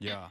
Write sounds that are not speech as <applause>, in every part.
Ya.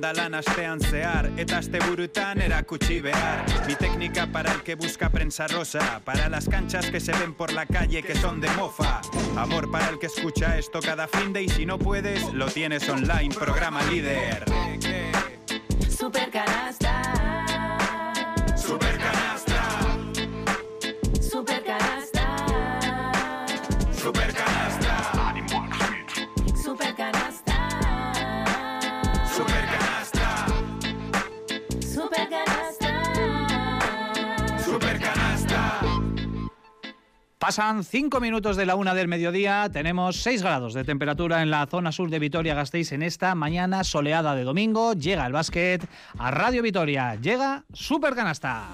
lan astean zehar Eta aste burutan erakutsi behar. Mi técnica para el que busca prensa rosa Para las canchas que se ven por la calle que son de mofa. Amor para el que escucha esto cada fin de Y si no puedes, lo tienes online, programa líder. Supercanasta Supercanasta, Pasan cinco minutos de la una del mediodía, tenemos 6 grados de temperatura en la zona sur de Vitoria-Gasteiz en esta mañana soleada de domingo. Llega el básquet a Radio Vitoria, llega Supercanasta.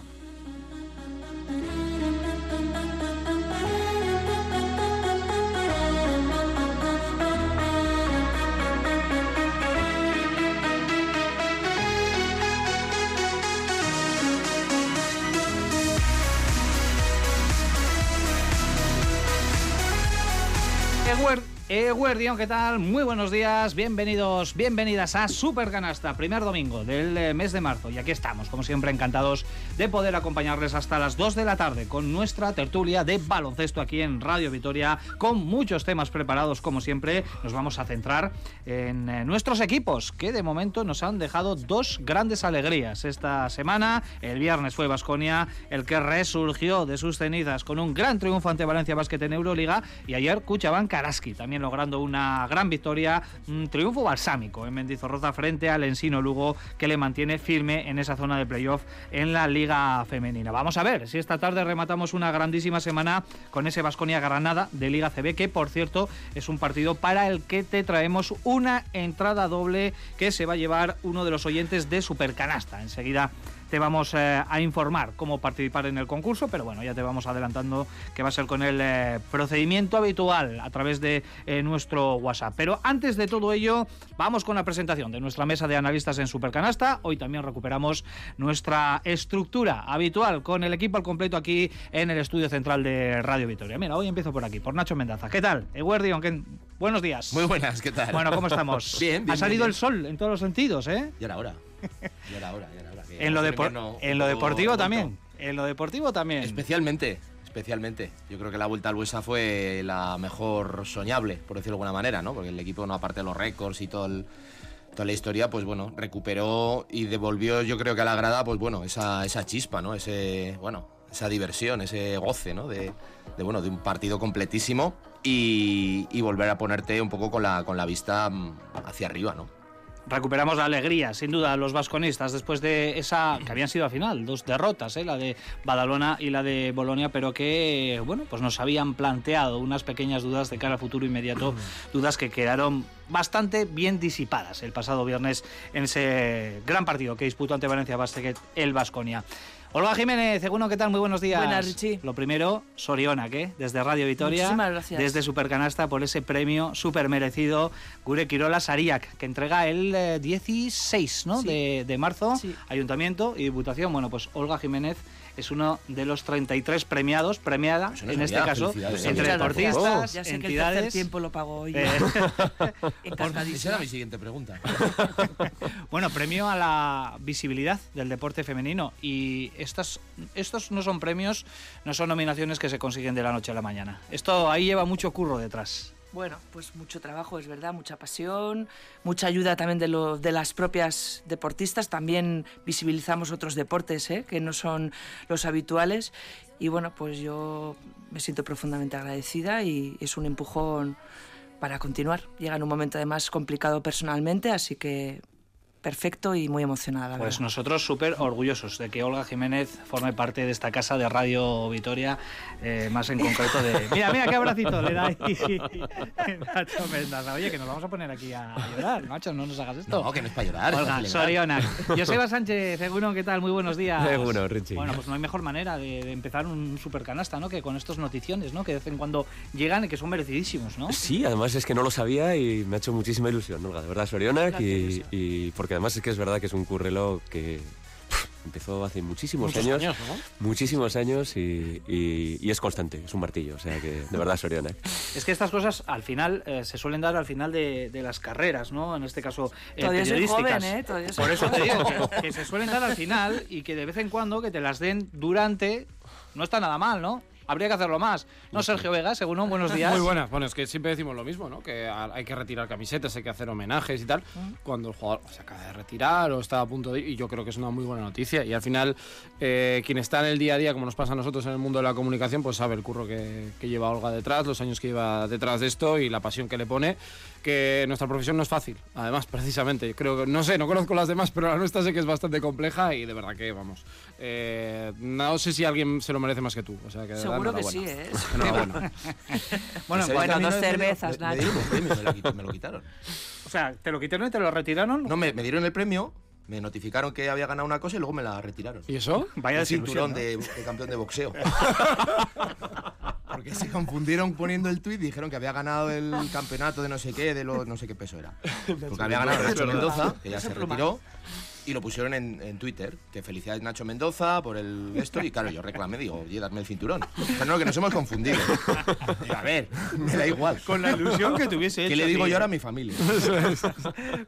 Eguer- Eguerdión, ¿qué tal? Muy buenos días, bienvenidos, bienvenidas a Super Canasta, primer domingo del eh, mes de marzo. Y aquí estamos, como siempre, encantados de poder acompañarles hasta las 2 de la tarde con nuestra tertulia de baloncesto aquí en Radio Vitoria, con muchos temas preparados, como siempre. Nos vamos a centrar en eh, nuestros equipos, que de momento nos han dejado dos grandes alegrías esta semana. El viernes fue Basconia el que resurgió de sus cenizas con un gran triunfo ante Valencia Basket en Euroliga. Y ayer Cuchaban Karaski también logrando una gran victoria, un triunfo balsámico en Mendizorroza frente al Ensino Lugo que le mantiene firme en esa zona de playoff en la Liga Femenina. Vamos a ver si esta tarde rematamos una grandísima semana con ese Basconia Granada de Liga CB, que por cierto es un partido para el que te traemos una entrada doble que se va a llevar uno de los oyentes de Supercanasta. Enseguida te vamos eh, a informar cómo participar en el concurso, pero bueno, ya te vamos adelantando que va a ser con el eh, procedimiento habitual a través de eh, nuestro WhatsApp. Pero antes de todo ello, vamos con la presentación de nuestra mesa de analistas en Supercanasta. Hoy también recuperamos nuestra estructura habitual con el equipo al completo aquí en el estudio central de Radio Vitoria. Mira, hoy empiezo por aquí, por Nacho Mendaza. ¿Qué tal? Eguerdion, ¿qué- buenos días. Muy buenas, ¿qué tal? Bueno, ¿cómo estamos? <laughs> Bien, bien, Ha salido bien, el sol en todos los sentidos, ¿eh? Ya era hora. <laughs> Ya era hora, En lo, en deportivo también. En lo deportivo también. Especialmente, especialmente. Yo creo que la vuelta al Buesa fue la mejor soñable, por decirlo de alguna manera, ¿no? Porque el equipo, no aparte de los récords y todo el- toda la historia, pues bueno, recuperó y devolvió, yo creo que a la grada, pues bueno, esa, esa chispa, ¿no? Ese, bueno, esa diversión, ese goce, ¿no? De, de, bueno, de un partido completísimo y, y volver a ponerte un poco con la, con la vista mm, hacia arriba, ¿no? Recuperamos la alegría, sin duda, los vasconistas después de esa que habían sido al final, dos derrotas, ¿eh? la de Badalona y la de Bolonia, pero que, bueno, pues nos habían planteado unas pequeñas dudas de cara al futuro inmediato, dudas que quedaron bastante bien disipadas el pasado viernes en ese gran partido que disputó ante Valencia Basket el Vasconia. Olga Jiménez, Seguno, ¿qué tal? Muy buenos días. Buenas, Richie. Lo primero, Soriona, ¿qué? Desde Radio Vitoria. Muchísimas gracias. Desde Supercanasta por ese premio súper merecido Gure Quirola Sariak, que entrega el eh, 16 ¿no? Sí. de, de marzo, Sí. Ayuntamiento y Diputación. Bueno, pues Olga Jiménez es uno de los 33 premiados, premiada no en este caso, entre deportistas, ya sé que el entidades. tiempo lo pago hoy. eh, <laughs> <laughs> Esa era mi siguiente pregunta. <laughs> bueno, premio a la visibilidad del deporte femenino. Y estas, estos no son premios, no son nominaciones que se consiguen de la noche a la mañana. Esto ahí lleva mucho curro detrás. Bueno, pues mucho trabajo, es verdad, mucha pasión, mucha ayuda también de, lo- de las propias deportistas. También visibilizamos otros deportes ¿eh? que no son los habituales. Y bueno, pues yo me siento profundamente agradecida y es un empujón para continuar. Llega en un momento además complicado personalmente, así que perfecto y muy emocionada. pues nosotros súper orgullosos de que Olga Jiménez forme parte de esta casa de Radio Vitoria, eh, más en concreto de... <laughs> Mira, mira qué abracito le da ahí <laughs> <laughs> Nacho Mendaza. Oye, que nos vamos a poner aquí a llorar, Nacho, no nos hagas esto. No, que no es para llorar. Olga, Soriona. Joseba Sánchez, Eguno, ¿qué tal? Muy buenos días. Eguno, Richie. Bueno, pues no hay mejor manera de, de empezar un supercanasta, ¿no? Que con estos noticiones, ¿no? Que de vez en cuando llegan y que son merecidísimos, ¿no? Sí, además es que no lo sabía y me ha hecho muchísima ilusión, Olga. De verdad, Soriona, y, y porque además es que es verdad que es un currelo que empezó hace muchísimos Muchos años, años, ¿no? muchísimos años y, y- y es constante, es un martillo, o sea que de verdad Soriana. Es que estas cosas al final eh, se suelen dar al final de, de las carreras, ¿no? En este caso eh, Todavía soy periodísticas. joven, ¿eh? Todavía soy Por eso te joven. digo que, que se suelen dar al final y que de vez en cuando que te las den durante no está nada mal, ¿no? Habría que hacerlo más. No, Sergio Vega, según un buenos días. Muy buenas. Bueno, es que siempre decimos lo mismo, ¿no? Que hay que retirar camisetas, hay que hacer homenajes y tal. Cuando el jugador se acaba de retirar o está a punto de ir, y yo creo que es una muy buena noticia. Y al final, eh, quien está en el día a día, como nos pasa a nosotros en el mundo de la comunicación, pues sabe el curro que, que lleva Olga detrás, los años que lleva detrás de esto y la pasión que le pone. Que nuestra profesión no es fácil, además, <laughs> precisamente. Creo que, no sé, no conozco las demás, pero la nuestra sé que es bastante compleja y de verdad que, vamos. eh, no sé si alguien se lo merece más que tú. O sea, que Seguro que sí. ¿eh? <laughs> Enhorabuena. <laughs> Bueno, ¿Sabéis que bueno, dos no me- cervezas, me, me dieron un premio, me lo, quit- me lo quitaron. o sea, te lo quitaron y te lo retiraron. No, me, me dieron el premio, me notificaron que había ganado una cosa y luego me la retiraron. ¿Y eso? Vaya el desilusión, cinturón ¿no? de, de campeón de boxeo. Porque se confundieron poniendo el tuit y dijeron que había ganado el campeonato de no sé qué, de lo, no sé qué peso era. Porque había ganado Nacho Mendoza, que ya se retiró, y lo pusieron en, en Twitter. Que felicidades Nacho Mendoza por el esto. Y claro, yo reclamé, digo, oye, dadme el cinturón. Pero no, que nos hemos confundido. Digo, a ver, me da igual. Con la ilusión que tuviese ¿Qué hecho, le digo tío. yo ahora a mi familia?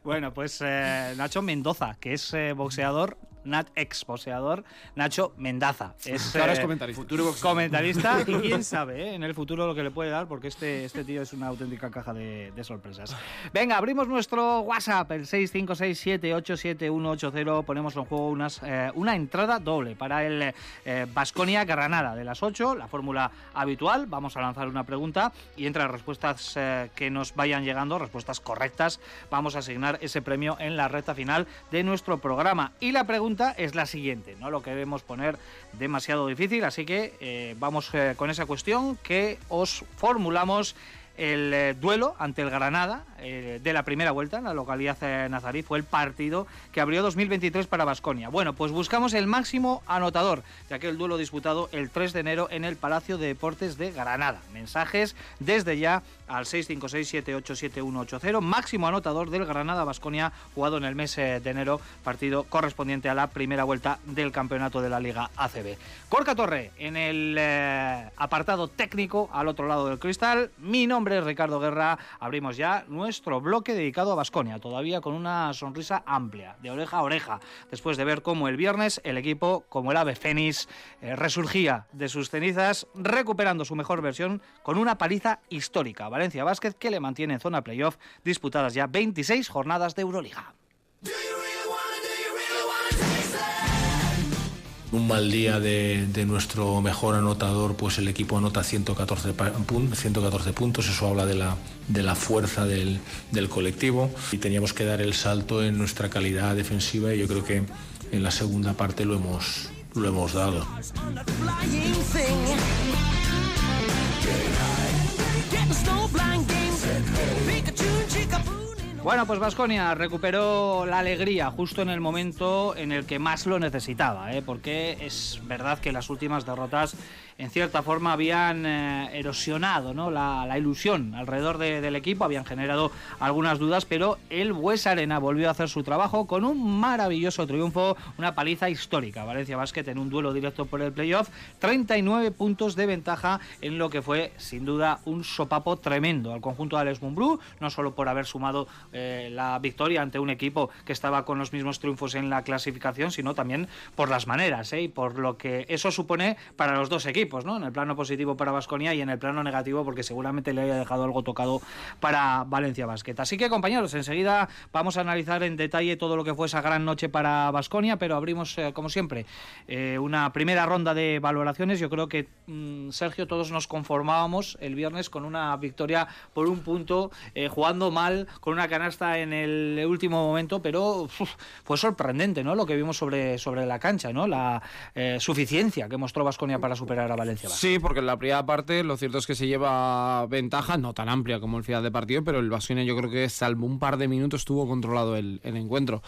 Bueno, pues eh, Nacho Mendoza, que es eh, boxeador, Nat ex boxeador, Nacho Mendaza. Es, <laughs> Ahora es eh, comentarista. Futuro comentarista y quién sabe eh, en el futuro lo que le puede dar porque este, este tío es una auténtica caja de, de sorpresas. Venga, abrimos nuestro WhatsApp, el 656787180, ponemos en juego unas, eh, una entrada doble para el Vasconia Granada de las 8, la fórmula habitual, vamos a lanzar una pregunta y entre las respuestas eh, que nos vayan llegando, respuestas correctas, vamos a asignar ese premio en la recta final de nuestro programa. Y la pregunta es la siguiente, no lo queremos poner demasiado difícil, así que eh, vamos eh, con esa cuestión que os formulamos el eh, duelo ante el Granada eh, de la primera vuelta en la localidad nazarí fue el partido que abrió 2023 para Basconia. Bueno, pues buscamos el máximo anotador de aquel duelo disputado el 3 de enero en el Palacio de Deportes de Granada. Mensajes desde ya al 656787180, máximo anotador del Granada Basconia jugado en el mes eh, de enero, partido correspondiente a la primera vuelta del campeonato de la Liga ACB. Corca Torre en el apartado técnico al otro lado del cristal. Mi nombre Ricardo Guerra. Abrimos ya nuestro bloque dedicado a Basconia, todavía con una sonrisa amplia, de oreja a oreja, después de ver cómo el viernes el equipo, como el ave fénix, eh, resurgía de sus cenizas, recuperando su mejor versión con una paliza histórica. Valencia Vázquez que le mantiene en zona playoff, disputadas ya 26 jornadas de Euroliga. Un mal día de, nuestro mejor anotador, pues el equipo anota 114, pa- pun- 114 puntos, eso habla de la, de la fuerza del, del colectivo y teníamos que dar el salto en nuestra calidad defensiva y yo creo que en la segunda parte lo hemos, lo hemos dado. Bueno, pues Vasconia recuperó la alegría justo en el momento en el que más lo necesitaba, ¿eh? porque es verdad que las últimas derrotas en cierta forma habían eh, erosionado ¿no? la, ilusión alrededor de- del equipo, habían generado algunas dudas, pero el Bues Arena volvió a hacer su trabajo con un maravilloso triunfo, una paliza histórica. Valencia Basket en un duelo directo por el playoff, 39 puntos de ventaja en lo que fue sin duda un sopapo tremendo al conjunto de Alex Mumbrú, no solo por haber sumado eh, la victoria ante un equipo que estaba con los mismos triunfos en la clasificación, sino también por las maneras ¿eh? y por lo que eso supone para los dos equipos. Equipos, ¿no? En el plano positivo para Vasconia y en el plano negativo porque seguramente le haya dejado algo tocado para Valencia Basket. Así que compañeros, enseguida vamos a analizar en detalle todo lo que fue esa gran noche para Vasconia, pero abrimos eh, como siempre eh, una primera ronda de valoraciones. Yo creo que mm, Sergio todos nos conformábamos el viernes con una victoria por un punto, eh, jugando mal, con una canasta en el último momento, pero fue sorprendente, ¿no? Lo que vimos sobre, sobre la cancha, ¿no? La suficiencia que mostró Vasconia para superar a Valencia. Sí, porque en la primera parte lo cierto es que se lleva ventaja, no tan amplia como el final de partido, pero el Vasconia yo creo que salvo un par de minutos estuvo controlado el, encuentro.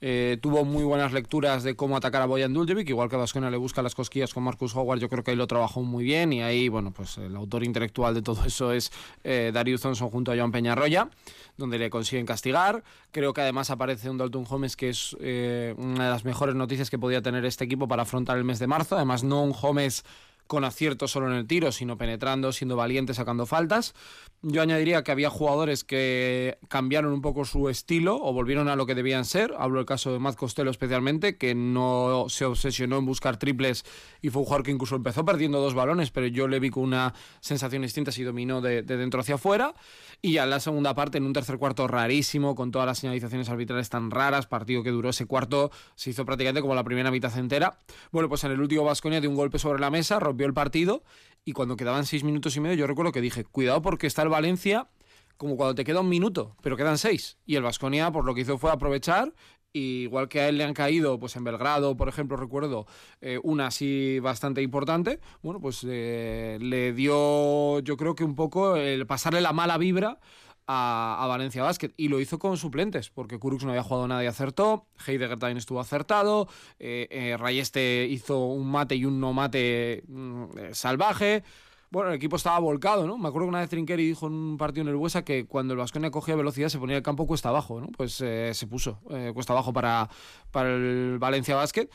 Eh, tuvo muy buenas lecturas de cómo atacar a Boyan Duljevic, igual que Vasconia le busca las cosquillas con Marcus Howard, yo creo que ahí lo trabajó muy bien y ahí, bueno, pues el autor intelectual de todo <laughs> eso es eh, Darius Thompson junto a Joan Peñarroya, donde le consiguen castigar. Creo que además aparece un Dalton Holmes que es eh, una de las mejores noticias que podía tener este equipo para afrontar el mes de marzo. Además, no un Holmes con acierto solo en el tiro, sino penetrando, siendo valiente, sacando faltas. Yo añadiría que había jugadores que cambiaron un poco su estilo o volvieron a lo que debían ser. Hablo del caso de Matt Costello especialmente, que no se obsesionó en buscar triples y fue un jugador que incluso empezó perdiendo dos balones, pero yo le vi con una sensación distinta si dominó de, dentro hacia afuera. Y ya en la segunda parte, en un tercer cuarto rarísimo, con todas las señalizaciones arbitrales tan raras, partido que duró ese cuarto, se hizo prácticamente como la primera mitad entera. Bueno, pues en el último Vasconia de un golpe sobre la mesa, el partido y cuando quedaban seis minutos y medio, yo recuerdo que dije, cuidado porque está el Valencia como cuando te queda un minuto, pero quedan seis. Y el Vasconia, por lo que hizo fue aprovechar. igual que a él le han caído, pues en Belgrado, por ejemplo, recuerdo eh, una así bastante importante, bueno, pues eh, le dio, yo creo que un poco el pasarle la mala vibra a, Valencia Basket y lo hizo con suplentes porque Kurux no había jugado nada y acertó, Heidegger también estuvo acertado, eh, eh, Rayeste hizo un mate y un no mate mm, eh, salvaje. Bueno, el equipo estaba volcado, ¿no? Me acuerdo que una vez Trinqueri dijo en un partido en el Buesa que cuando el Vasconia cogía velocidad se ponía el campo cuesta abajo, ¿no? Pues se puso cuesta abajo para, para el Valencia Basket,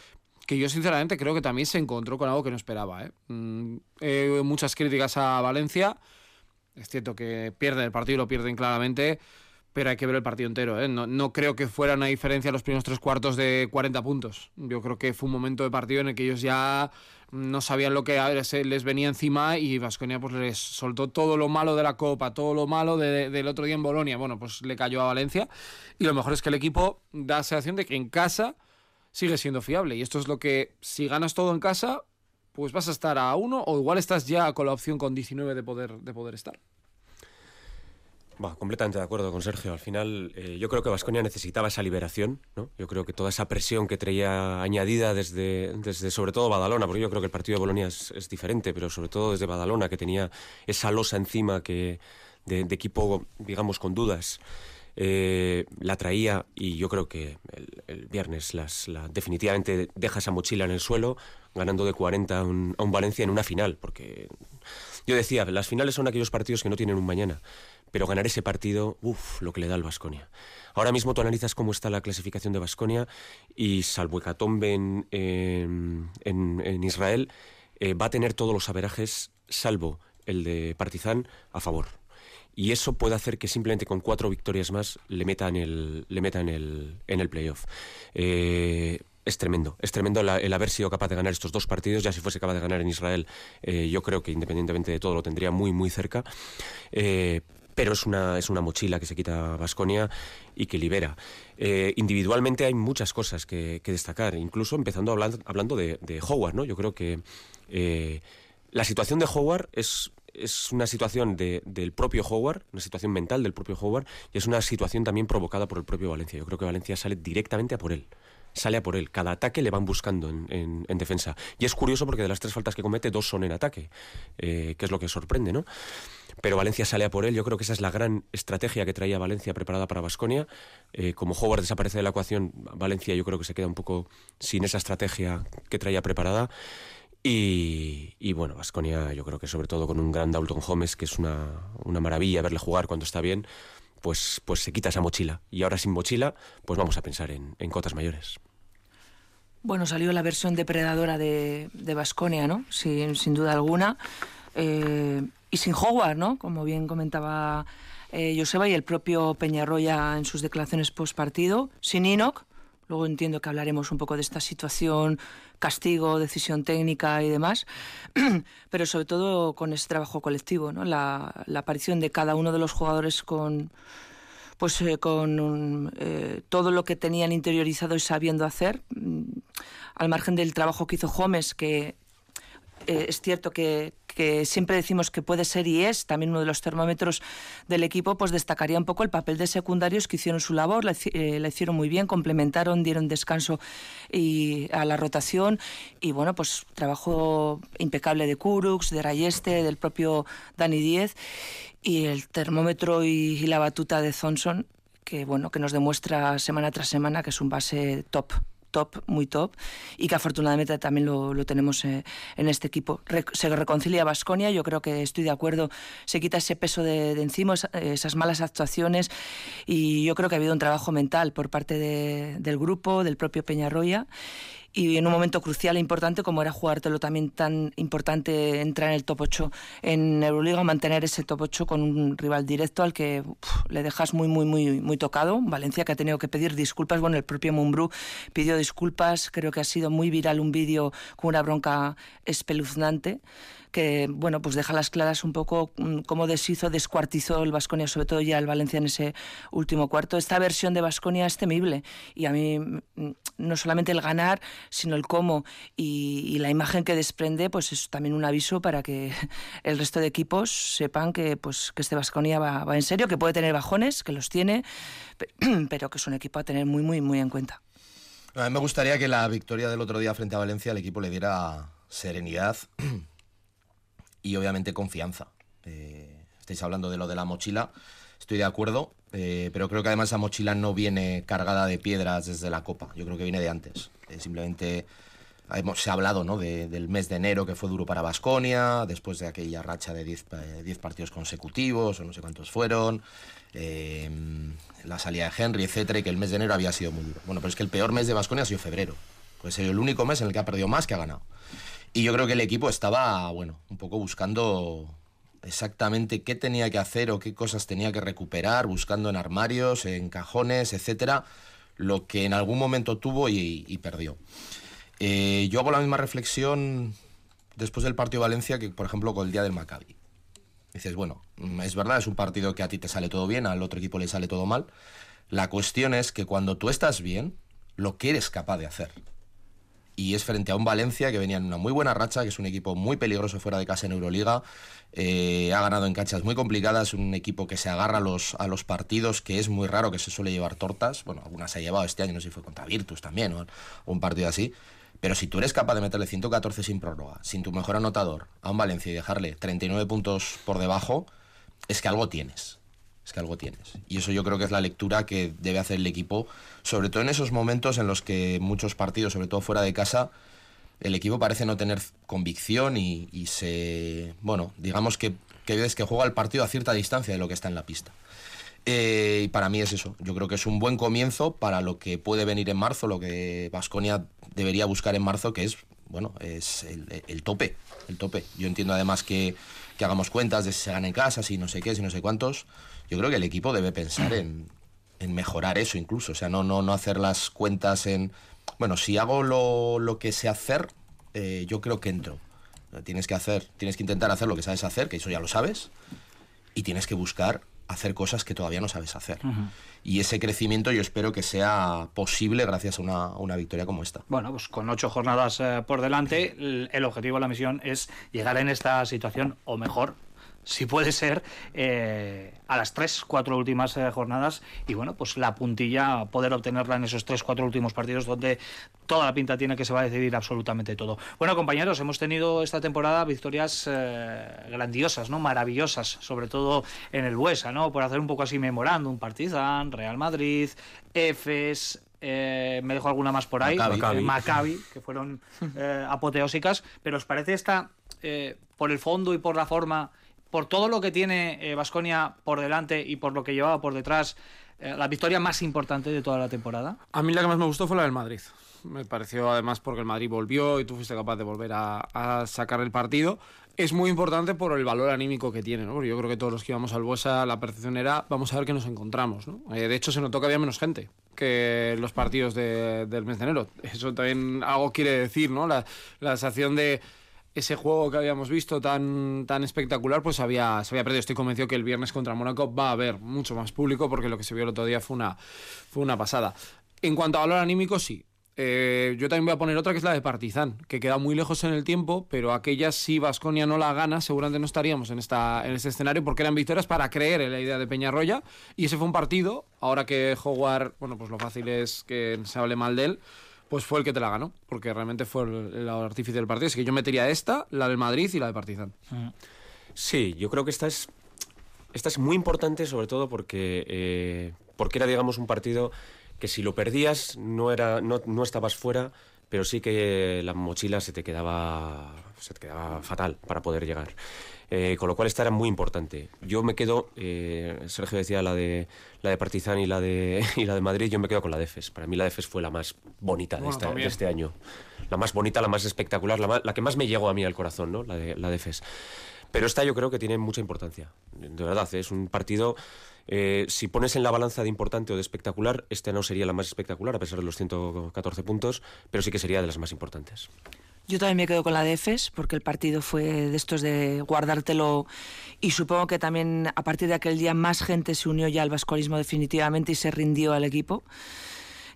que yo sinceramente creo que también se encontró con algo que no esperaba. ¿eh? Mm, muchas críticas a Valencia, es cierto que pierden el partido lo pierden claramente, pero hay que ver el partido entero. ¿eh? No, creo que fuera una diferencia los primeros tres cuartos de 40 puntos. Yo creo que fue un momento de partido en el que ellos ya no sabían lo que les venía encima y Vasconia pues les soltó todo lo malo de la Copa, todo lo malo del otro día en Bolonia. Bueno, pues le cayó a Valencia y lo mejor es que el equipo da la sensación de que en casa sigue siendo fiable y esto es lo que si ganas todo en casa pues vas a estar a uno o igual estás ya con la opción con 19 de poder, de poder estar. Completamente de acuerdo con Sergio. Al final, eh, yo creo que Vasconia necesitaba esa liberación, ¿no? Yo creo que toda esa presión que traía añadida desde, desde sobre todo Badalona, porque yo creo que el partido de Bolonia es, diferente, pero sobre todo desde Badalona, que tenía esa losa encima que de, equipo, digamos, con dudas. Eh, la traía y yo creo que el, viernes las, la, definitivamente deja esa mochila en el suelo, ganando de 40 a un, Valencia en una final, porque yo decía, las finales son aquellos partidos que no tienen un mañana, pero ganar ese partido, uff, lo que le da al Vasconia. Ahora mismo tú analizas cómo está la clasificación de Vasconia y salvo Hecatombe en, en, Israel, eh, va a tener todos los averajes, salvo el de Partizan, a favor. Y eso puede hacer que simplemente con cuatro victorias más le metan el, le meta en el, en el playoff. Eh, es tremendo, es tremendo el haber sido capaz de ganar estos dos partidos. Ya si fuese capaz de ganar en Israel, eh, yo creo que independientemente de todo lo tendría muy, muy cerca. Eh, pero es una, es una mochila que se quita Vasconia y que libera. Eh, individualmente hay muchas cosas que, destacar, incluso empezando hablando, hablando de, de, Howard. ¿no? Yo creo que la situación de Howard es es una situación del propio Howard, una situación mental del propio Howard, y es una situación también provocada por el propio Valencia. Yo creo que Valencia sale directamente a por él sale a por él. Cada ataque le van buscando en, defensa. Y es curioso porque de las tres faltas que comete, dos son en ataque, eh, que es lo que sorprende, ¿no? Pero Valencia sale a por él. Yo creo que esa es la gran estrategia que traía Valencia preparada para Basconia. Eh, como Howard desaparece de la ecuación, Valencia yo creo que se queda un poco sin esa estrategia que traía preparada. Y, bueno, Vasconia yo creo que sobre todo con un gran Dalton Holmes, que es una, una maravilla verle jugar cuando está bien, pues, pues se quita esa mochila. Y ahora sin mochila, pues vamos a pensar en, cotas mayores. Bueno, salió la versión depredadora de Vasconia, ¿no? Sin, sin, duda alguna. Eh, y sin Howard, ¿no? Como bien comentaba eh, Joseba y el propio Peñarroya en sus declaraciones post partido. Sin Enoch, Luego entiendo que hablaremos un poco de esta situación, castigo, decisión técnica y demás, <clears throat> pero sobre todo con ese trabajo colectivo, ¿no? la, aparición de cada uno de los jugadores con pues eh, con eh, todo lo que tenían interiorizado y sabiendo hacer, mm, al margen del trabajo que hizo Gómez, que eh, es cierto que, siempre decimos que puede ser y es también uno de los termómetros del equipo, pues destacaría un poco el papel de secundarios que hicieron su labor, la, eh, hicieron muy bien, complementaron, dieron descanso y, a la rotación y bueno, pues trabajo impecable de Kurux, de Rayeste, del propio Dani Diez y el termómetro y, la batuta de Thompson que bueno, que nos demuestra semana tras semana que es un base top top, muy top, y que afortunadamente también lo, lo tenemos eh, en este equipo. se reconcilia Basconia, yo creo que estoy de acuerdo, se quita ese peso de, encima, esas malas actuaciones, y yo creo que ha habido un trabajo mental por parte del grupo, del propio Peñarroya, y en un momento crucial e importante como era jugártelo también tan importante entrar en el top 8 en Euroliga, mantener ese top 8 con un rival directo al que le dejas muy, muy, muy, muy tocado. Valencia que ha tenido que pedir disculpas, bueno, el propio Mumbrú pidió disculpas, creo que ha sido muy viral un vídeo con una bronca espeluznante que bueno pues deja las claras un poco mm, cómo deshizo, descuartizó el Vasconia, sobre todo ya el Valencia en ese último cuarto. Esta versión de Vasconia es temible y a mí mm, no solamente el ganar, sino el cómo y, la imagen que desprende, pues es también un aviso para que <laughs> el resto de equipos sepan que pues que este Vasconia va, en serio, que puede tener bajones, que los tiene, <clears throat> pero que es un equipo a tener muy muy muy en cuenta. A mí me gustaría que la victoria del otro día frente a Valencia al equipo le diera serenidad <clears throat> y obviamente confianza. Eh, estáis hablando de lo de la mochila, estoy de acuerdo, eh, pero creo que además esa mochila no viene cargada de piedras desde la Copa, yo creo que viene de antes. Eh, simplemente se ha hablado ¿no? del mes de enero que fue duro para Basconia, después de aquella racha de 10 partidos consecutivos, o no sé cuántos fueron, la salida de Henry, etcétera, y que el mes de enero había sido muy duro. Bueno, pero es que el peor mes de Basconia ha sido febrero, pues es el único mes en el que ha perdido más que ha ganado. Y yo creo que el equipo estaba, bueno, un poco buscando exactamente qué tenía que hacer o qué cosas tenía que recuperar, buscando en armarios, en cajones, etcétera, lo que en algún momento tuvo y, perdió. Eh, yo hago la misma reflexión después del partido de Valencia que, por ejemplo, con el día del Maccabi. Dices, bueno, es verdad, es un partido que a ti te sale todo bien, al otro equipo le sale todo mal. La cuestión es que cuando tú estás bien, lo que eres capaz de hacer y es frente a un Valencia que venía en una muy buena racha, que es un equipo muy peligroso fuera de casa en Euroliga, eh, ha ganado en canchas muy complicadas, un equipo que se agarra a los, a los partidos, que es muy raro que se suele llevar tortas, bueno, algunas se ha llevado este año, no sé si fue contra Virtus también, o un partido así, pero si tú eres capaz de meterle 114 sin prórroga, sin tu mejor anotador, a un Valencia y dejarle 39 puntos por debajo, es que algo tienes que algo tienes. Y eso yo creo que es la lectura que debe hacer el equipo, sobre todo en esos momentos en los que muchos partidos, sobre todo fuera de casa, el equipo parece no tener convicción y, se, bueno, digamos que, que ves que juega el partido a cierta distancia de lo que está en la pista. Eh, y para mí es eso. Yo creo que es un buen comienzo para lo que puede venir en marzo, lo que Vasconia debería buscar en marzo, que es, bueno, es el, tope. El tope. Yo entiendo además que, que, hagamos cuentas de si se gana en casa, si no sé qué, si no sé cuántos yo creo que el equipo debe pensar en, mejorar eso incluso, o sea, no, no, no hacer las cuentas en, bueno, si hago lo, que sé hacer, eh, yo creo que entro. Tienes que hacer, tienes que intentar hacer lo que sabes hacer, que eso ya lo sabes, y tienes que buscar hacer cosas que todavía no sabes hacer. Y ese crecimiento yo espero que sea posible gracias a una, victoria como esta. Bueno, pues con ocho jornadas eh, por delante, el, objetivo, la misión es llegar en esta situación o mejor si puede ser, eh, a las tres, cuatro últimas eh, jornadas y bueno, pues la puntilla, poder obtenerla en esos tres, cuatro últimos partidos donde toda la pinta tiene que se va a decidir absolutamente todo. Bueno, compañeros, hemos tenido esta temporada victorias eh, grandiosas, ¿no? Maravillosas, sobre todo en el Buesa, ¿no? Por hacer un poco así memorando, un Partizan, Real Madrid, Efes, me dejo alguna más por ahí, Maccabi, <laughs> que fueron apoteósicas, pero ¿os parece esta, por el fondo y por la forma, por todo lo que tiene Vasconia eh, por delante y por lo que llevaba por detrás, eh, la victoria más importante de toda la temporada? A mí la que más me gustó fue la del Madrid. Me pareció además porque el Madrid volvió y tú fuiste capaz de volver a, sacar el partido. Es muy importante por el valor anímico que tiene, ¿no? yo creo que todos los que íbamos al Buesa, la percepción era, vamos a ver qué nos encontramos. Eh, de hecho, se notó que había menos gente que los partidos de- del mes de enero. Eso también algo quiere decir, ¿no? La sensación de ese juego que habíamos visto tan, tan espectacular, pues había, se había perdido. Estoy convencido que el viernes contra Mónaco va a haber mucho más público porque lo que se vio el otro día fue una, fue una pasada. En cuanto a valor anímico, sí. Eh, yo también voy a poner otra que es la de Partizan, que queda muy lejos en el tiempo, pero aquella si Vasconia no la gana, seguramente no estaríamos en, esta, en este escenario porque eran victorias para creer en la idea de Peñarroya y ese fue un partido, ahora que Howard, bueno, pues lo fácil es que se hable mal de él, pues fue el que te la ganó, porque realmente fue el, el artífice del partido. Así que yo metería esta, la del Madrid y la de Partizan. Sí, yo creo que esta es, esta es muy importante, sobre todo porque, eh, porque era, digamos, un partido que si lo perdías no, era, no, no estabas fuera, pero sí que la mochila se te quedaba, se te quedaba fatal para poder llegar. Eh, con lo cual esta era muy importante. Yo me quedo, eh, Sergio decía la de la de Partizan y la de <laughs> y la de Madrid, yo me quedo con la de EFES. Para mí la de EFES fue la más bonita de, esta- este año. La más bonita, la más espectacular, la, ma- la que más me llegó a mí al corazón, ¿no? La de, la de. Pero esta yo creo que tiene mucha importancia. De verdad, es un partido. eh, si pones en la balanza de importante o de espectacular, este no sería la más espectacular, a pesar de los 114 puntos, pero sí que sería de las más importantes. Yo también me quedo con la de EFES porque el partido fue de estos de guardártelo y supongo que también a partir de aquel día más gente se unió ya al vasconismo definitivamente y se rindió al equipo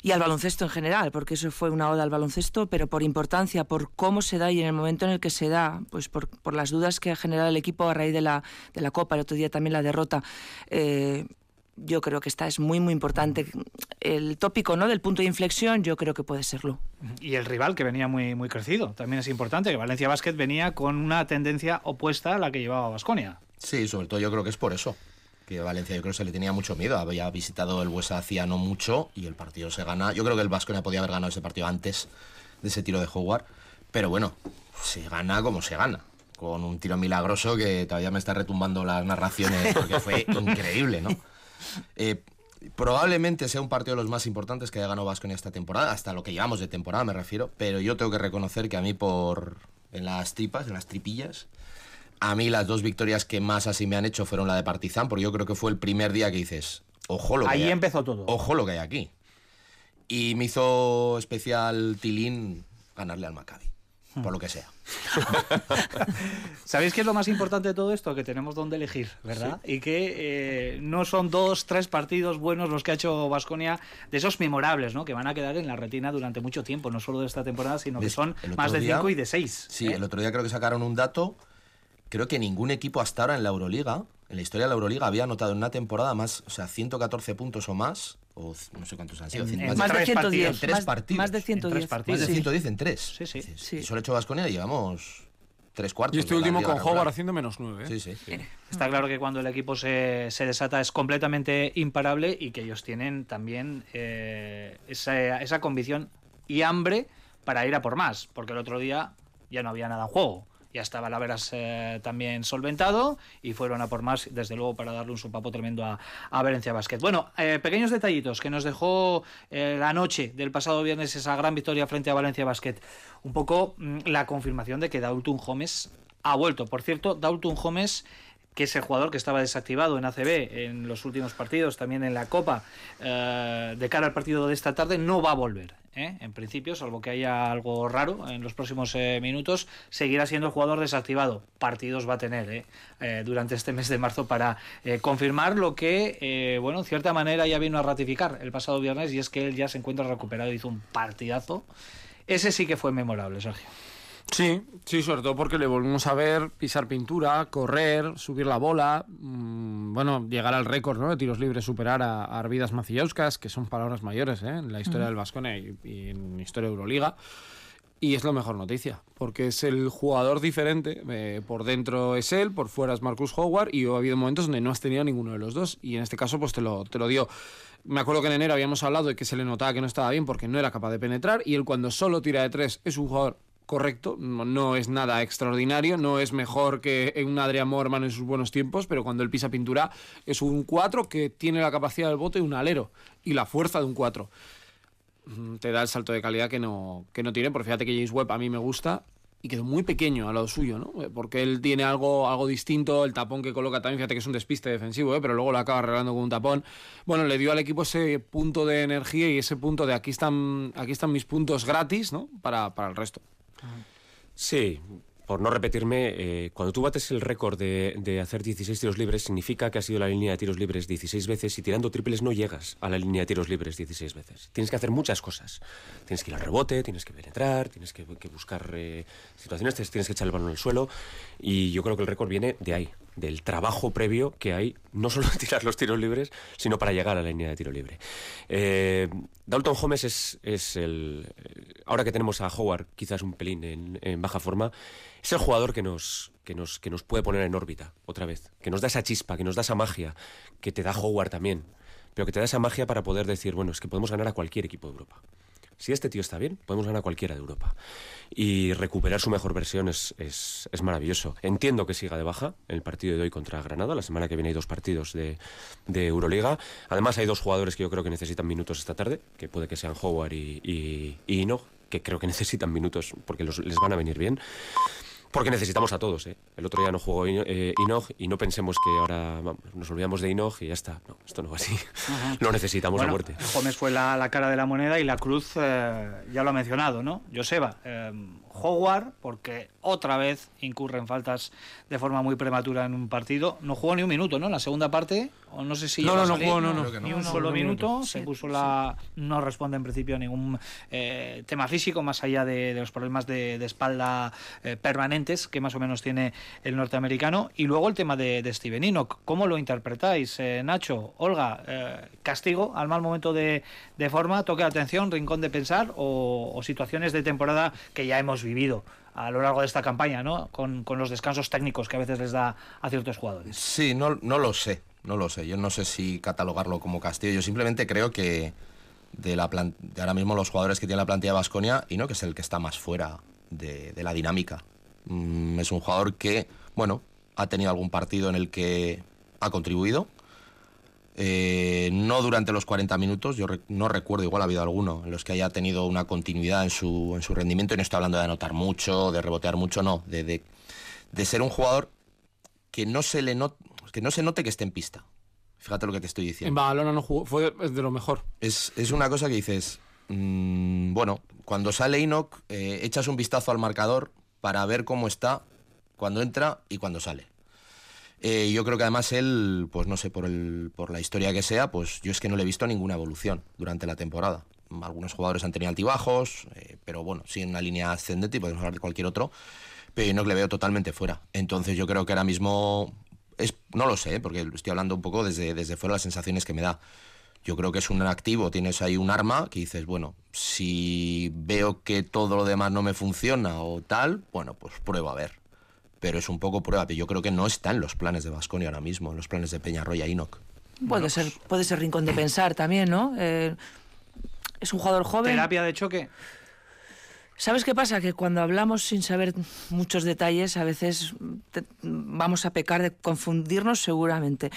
y al baloncesto en general, porque eso fue una oda al baloncesto, pero por importancia, por cómo se da y en el momento en el que se da, pues por, por las dudas que ha generado el equipo a raíz de la, de la Copa, el otro día también la derrota. eh, yo creo que esta es muy, muy importante. El tópico ¿no? del punto de inflexión yo creo que puede serlo. Y el rival que venía muy, muy crecido. También es importante que Valencia Basket venía con una tendencia opuesta a la que llevaba Vasconia. Sí, sobre todo yo creo que es por eso. Que Valencia yo creo que se le tenía mucho miedo. Había visitado el Huesa hacía no mucho y el partido se gana. Yo creo que el Vasconia podía haber ganado ese partido antes de ese tiro de Howard. Pero bueno, se gana como se gana. Con un tiro milagroso que todavía me está retumbando las narraciones porque fue <laughs> increíble, ¿no? Eh, probablemente sea un partido de los más importantes que haya ganado Vasconia esta temporada, hasta lo que llevamos de temporada me refiero, pero yo tengo que reconocer que a mí por en las tripas, en las tripillas, a mí las dos victorias que más así me han hecho fueron la de Partizan, porque yo creo que fue el primer día que dices, ojo lo que Ahí hay, empezó todo. ojo lo que hay aquí. Y me hizo especial Tilín ganarle al Maccabi, por lo que sea. <laughs> ¿Sabéis qué es lo más importante de todo esto? Que tenemos donde elegir, ¿verdad? Y que eh, no son dos, tres partidos buenos los que ha hecho Vasconia, de esos memorables, ¿no? Que van a quedar en la retina durante mucho tiempo, no solo de esta temporada, sino que son más de día- cinco y de seis. Sí, ¿eh? el otro día creo que sacaron un dato. Creo que ningún equipo hasta ahora en la Euroliga, en la historia de la Euroliga, había anotado en una temporada más, o sea, 114 puntos o más, o no sé cuántos han sido, En- cien- en más, Más de, de tres 110. partidos. En tres más, partidos. más de En 110. tres partidos. más de Sí. 110 en tres. Sí, sí. Dices, Sí. Y solo ha hecho Vasconia y llevamos tres cuartos. Y este último con. Howard haciendo menos nueve. ¿eh? Sí, sí. Está claro que cuando el equipo se, se desata es completamente imparable y que ellos tienen también eh, esa, esa convicción y hambre para ir a por más, porque el otro día ya no había nada en juego. Ya estaba la Veras eh, también solventado y fueron a por más, desde luego, para darle un sopapo tremendo a, a Valencia Basket. Bueno, eh, pequeños detallitos que nos dejó eh, la noche del pasado viernes esa gran victoria frente a Valencia Basket. Un poco mm, la confirmación de que Dalton Gómez ha vuelto. Por cierto, Dalton Gómez que es el jugador que estaba desactivado en ACB en los últimos partidos, también en la Copa, eh, de cara al partido de esta tarde, no va a volver. ¿Eh? En principio, salvo que haya algo raro en los próximos eh, minutos, seguirá siendo el jugador desactivado. Partidos va a tener ¿eh? Eh, durante este mes de marzo para eh, confirmar lo que, bueno, en cierta manera ya vino a ratificar el pasado viernes y es que él ya se encuentra recuperado, hizo un partidazo. Ese sí que fue memorable, Sergio. Sí, sí, sobre todo porque le volvimos a ver pisar pintura, correr, subir la bola, mm, bueno, llegar al récord ¿no? de tiros libres, superar a, a Arvidas Macillauskas, que son palabras mayores ¿eh? en la historia del Vasconia y, y en la historia de Euroliga. Y es la mejor noticia, porque es el jugador diferente. eh, por dentro es él, por fuera es Marcus Howard, y ha habido momentos donde no has tenido ninguno de los dos. Y en este caso, pues te lo, te lo dio. Me acuerdo que en enero habíamos hablado de que se le notaba que no estaba bien porque no era capaz de penetrar, y él cuando solo tira de tres es un jugador correcto, no, es nada extraordinario, no es mejor que un Adrián Morman en sus buenos tiempos, pero cuando él pisa pintura es un 4 que tiene la capacidad del bote de un alero y la fuerza de un 4 te da el salto de calidad que no, que no tiene, porque fíjate que James Webb a mí me gusta y quedó muy pequeño al lado suyo, ¿no? Eh, porque él tiene algo, algo distinto, el tapón que coloca también, fíjate que es un despiste defensivo, ¿eh? pero luego lo acaba arreglando con un tapón. Bueno, le dio al equipo ese punto de energía y ese punto de aquí están, aquí están mis puntos gratis, ¿no? Para, para el resto. Sí, por no repetirme, eh, cuando tú bates el récord de, de, hacer 16 tiros libres, significa que has ido a la línea de tiros libres 16 veces y tirando triples no llegas a la línea de tiros libres 16 veces. Tienes que hacer muchas cosas. Tienes que ir al rebote, tienes que penetrar, tienes que, buscar eh, situaciones, tienes que echar el balón al suelo y yo creo que el récord viene de ahí, del trabajo previo que hay, no solo de tirar los tiros libres, sino para llegar a la línea de tiro libre. Eh, Dalton Holmes es, es el... Ahora que tenemos a Howard, quizás un pelín en, en baja forma, es el jugador que nos, que, nos, que nos puede poner en órbita otra vez, que nos da esa chispa, que nos da esa magia, que te da Howard también, pero que te da esa magia para poder decir, bueno, es que podemos ganar a cualquier equipo de Europa. Si este tío está bien, podemos ganar a cualquiera de Europa. Y recuperar su mejor versión es, es, es, maravilloso. Entiendo que siga de baja el partido de hoy contra Granada. La semana que viene hay dos partidos de, de, Euroliga. Además, hay dos jugadores que yo creo que necesitan minutos esta tarde, que puede que sean Howard y, y, Ino, que creo que <laughs> necesitan minutos porque les van a venir bien. Porque necesitamos a todos, ¿eh? El otro día no jugó eh, Inog y no pensemos que ahora vamos, nos olvidamos de Inog y ya está. No, esto no va así. Ajá. Lo necesitamos bueno, a muerte. Gómez fue la, la, cara de la moneda y la cruz eh, ya lo ha mencionado, ¿no? Joseba, eh, Howard, porque otra vez incurre en faltas de forma muy prematura en un partido. No jugó ni un minuto, ¿no? En la segunda parte, o no sé si. No, no, no jugó, no, no. Ni no, un no, solo no, minuto. se sí, puso la. No responde en principio a ningún eh, tema físico, más allá de, de los problemas de, de espalda eh, permanentes que más o menos tiene el norteamericano. Y luego el tema de, de Steven Enoch. ¿Cómo lo interpretáis, eh, Nacho? Olga, eh, castigo al mal momento de, de forma, toque atención, rincón de pensar o, o situaciones de temporada que ya hemos vivido a lo largo de esta campaña, ¿no? Con, con, los descansos técnicos que a veces les da a ciertos jugadores. Sí, no, no lo sé, no lo sé. Yo no sé si catalogarlo como castigo. Yo simplemente creo que de, la plan de ahora mismo los jugadores que tiene la plantilla de y no que es el que está más fuera de, de la dinámica. Mm, es un jugador que, bueno, ha tenido algún partido en el que ha contribuido. Eh, no durante los 40 minutos, yo re no recuerdo, igual ha habido alguno en los que haya tenido una continuidad en su, en su rendimiento. Y no estoy hablando de anotar mucho, de rebotear mucho, no. De, de, de ser un jugador que no, se le not que no se note que esté en pista. Fíjate lo que te estoy diciendo. En Badalona no jugó, fue de, de lo mejor. Es, es, una cosa que dices, mmm, bueno, cuando sale Enoch, eh, echas un vistazo al marcador para ver cómo está cuando entra y cuando sale. Eh, yo creo que además él, pues no sé, por, el, por la historia que sea, pues yo es que no le he visto ninguna evolución durante la temporada. Algunos jugadores han tenido altibajos, eh, pero bueno, sí en una línea ascendente y podemos hablar de cualquier otro, pero yo no le veo totalmente fuera. Entonces yo creo que ahora mismo, es, no lo sé, porque estoy hablando un poco desde, desde fuera las sensaciones que me da. Yo creo que es un activo, tienes ahí un arma que dices, bueno, si veo que todo lo demás no me funciona o tal, bueno, pues pruebo a ver pero es un poco prueba. Yo creo que no está en los planes de Vasconia ahora mismo, en los planes de Peñarroya Enoch. Puede, bueno, ser, puede ser rincón de pensar también, ¿no? Eh, es un jugador joven. ¿Terapia de choque? ¿Sabes qué pasa? Que cuando hablamos sin saber muchos detalles, a veces te, vamos a pecar de confundirnos seguramente.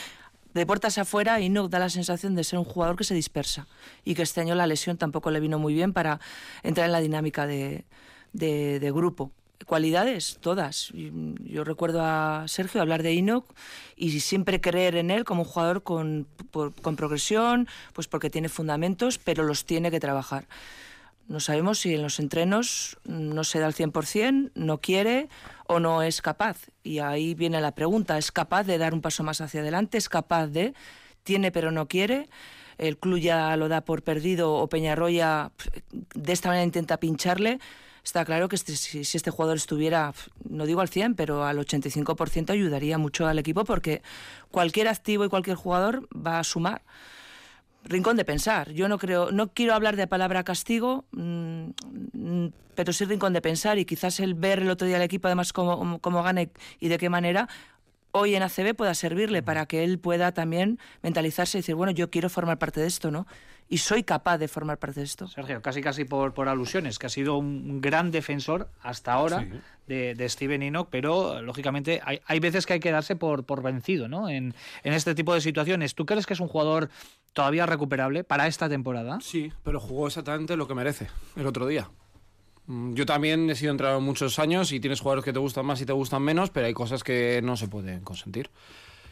De puertas afuera, Enoch da la sensación de ser un jugador que se dispersa y que este año la lesión tampoco le vino muy bien para entrar en la dinámica de, de, de grupo cualidades, todas. Yo recuerdo a Sergio hablar de Enoch y siempre creer en él como un jugador con, por, con, progresión, pues porque tiene fundamentos, pero los tiene que trabajar. No sabemos si en los entrenos no se da al 100%, no quiere o no es capaz. Y ahí viene la pregunta, ¿es capaz de dar un paso más hacia adelante? ¿Es capaz de? ¿Tiene pero no quiere? El club ya lo da por perdido o Peñarroya de esta manera intenta pincharle está claro que este, si, este jugador estuviera, no digo al 100, pero al 85% ayudaría mucho al equipo porque cualquier activo y cualquier jugador va a sumar. Rincón de pensar. Yo no creo, no quiero hablar de palabra castigo, mmm, pero sí rincón de pensar y quizás el ver el otro día al equipo además cómo, cómo gana y de qué manera hoy en ACB pueda servirle para que él pueda también mentalizarse y decir, bueno, yo quiero formar parte de esto, ¿no? Y soy capaz de formar parte de esto. Sergio, casi casi por, por alusiones, que ha sido un gran defensor hasta ahora sí. de, de, Steven Enoch, pero lógicamente hay, hay, veces que hay que darse por, por vencido, ¿no? En, en este tipo de situaciones. ¿Tú crees que es un jugador todavía recuperable para esta temporada? Sí, pero jugó exactamente lo que merece el otro día. Mm, Yo también he sido entrenador muchos años y tienes jugadores que te gustan más y te gustan menos, pero hay cosas que no se pueden consentir.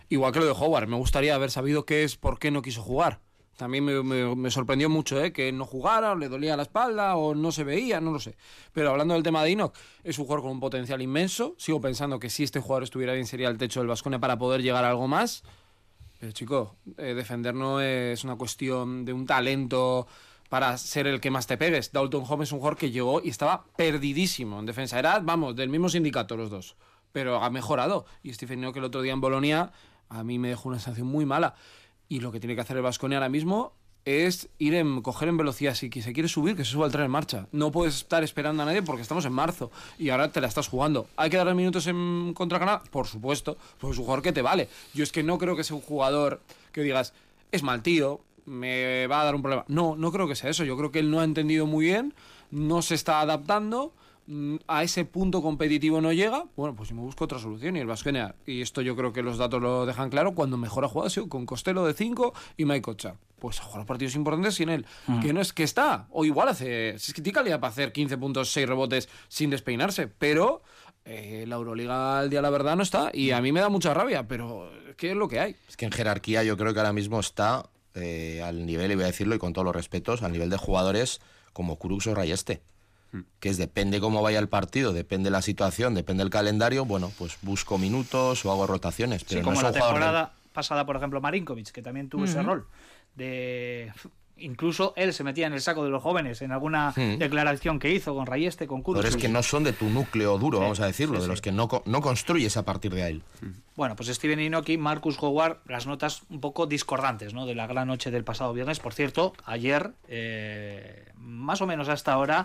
Igual que lo de Howard, me gustaría haber sabido qué es, por qué no quiso jugar. También me, sorprendió mucho ¿eh? que no jugara, o le dolía la espalda, o no se veía, no lo sé. Pero hablando del tema de Enoch, es un jugador con un potencial inmenso. Sigo pensando que si este jugador estuviera bien sería el techo del Vasconia para poder llegar a algo más. Pero chico, eh, defender no es una cuestión de un talento para ser el que más te pegues. Dalton Home es un jugador que llegó y estaba perdidísimo en defensa. Era, vamos, del mismo sindicato los dos. Pero ha mejorado. Y Stephen Enoch el otro día en Bolonia a mí me dejó una sensación muy mala. Y lo que tiene que hacer el Vasconia ahora mismo es ir en coger en velocidad. Si que se quiere subir, que se suba el tren en marcha. No puedes estar esperando a nadie porque estamos en marzo y ahora te la estás jugando. ¿Hay que darle minutos en contra Canadá? Por supuesto, porque es un jugador que te vale. Yo es que no creo que sea un jugador que digas, es mal tío, me va a dar un problema. No, no creo que sea eso. Yo creo que él no ha entendido muy bien, no se está adaptando. mm, A ese punto competitivo no llega, bueno, pues yo me busco otra solución y el Vasconia, y esto yo creo que los datos lo dejan claro, cuando mejor ha jugado ha sido con Costello de 5 y Mike Ocha. Pues ha jugado partidos importantes sin él. Que no es que está, o igual hace. Si es que tiene calidad para hacer 15 puntos, 6 rebotes sin despeinarse, pero eh, la Euroliga al día la verdad no está y a mí me da mucha rabia, pero ¿qué es lo que hay? Es que en jerarquía yo creo que ahora mismo está eh, al nivel, y voy a decirlo y con todos los respetos, al nivel de jugadores como Kurux o Rayeste. Que es depende cómo vaya el partido, depende la situación, depende el calendario, bueno, pues busco minutos o hago rotaciones. Pero Sí, no como la de- temporada pasada, por ejemplo, Marinkovic, que también tuvo ese rol. De... Incluso él se metía en el saco de los jóvenes en alguna Mm. declaración que hizo con Rayeste, con Kudos. jugadores que no son de tu núcleo duro, vamos a decirlo, sí, de los que no, no construyes a partir de ahí. Bueno, pues Steven Inoki, Marcus Howard, las notas un poco discordantes ¿no? de la gran noche del pasado viernes. Por cierto, ayer, eh, más o menos hasta ahora,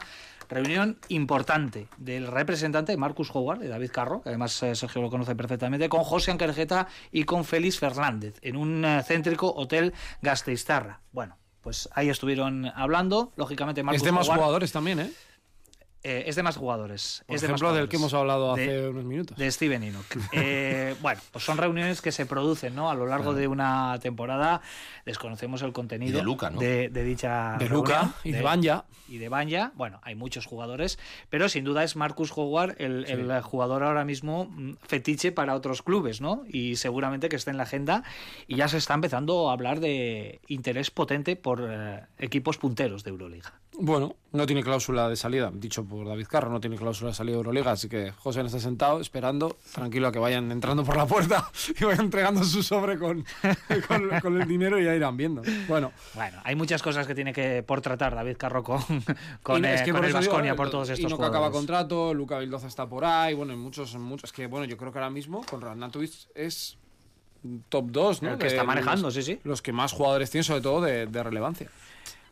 reunión importante del representante Marcus Howard, de David Carro, que además eh, Sergio lo conoce perfectamente, con José Anquerjeta y con Félix Fernández, en un eh, céntrico hotel Gasteiztarra. Bueno, pues ahí estuvieron hablando. Lógicamente, Marcus es de más Howard, jugadores también, ¿eh? Eh, es de más jugadores. Por es de más ejemplo, del que hemos hablado hace De- unos minutos. de Steven Enoch. <laughs> Eh, bueno, pues son reuniones que se producen ¿no? a lo largo de una temporada. Desconocemos el contenido Y de Luka, ¿no? de, de dicha de reunión, Luca y de Banja. y de Banja. Bueno, hay muchos jugadores, pero sin duda es Marcus Howard el, el jugador ahora mismo mm, fetiche para otros clubes, ¿no? Y seguramente que esté en la agenda y ya se está empezando a hablar de interés potente por eh, equipos punteros de Euroliga. Bueno, no tiene cláusula de salida, dicho por David Carro, no tiene cláusula de salida de Euroliga, así que José está sentado esperando, tranquilo a que vayan entrando por la puerta <laughs> y vayan entregando su sobre con, <laughs> con, con el dinero y ya irán viendo. Bueno, Bueno, hay muchas cosas que tiene que por tratar David Carro con, <laughs> con, y es que con por el Baskonia eh, por todos y estos no que acaba contrato, Luca Vildoza está por ahí, bueno, en muchos, en muchos. Es que bueno, yo creo que ahora mismo con Radnatovic es top 2, ¿no? El que De está manejando, los- sí, sí. Los que más jugadores tienen, sobre todo de, de relevancia.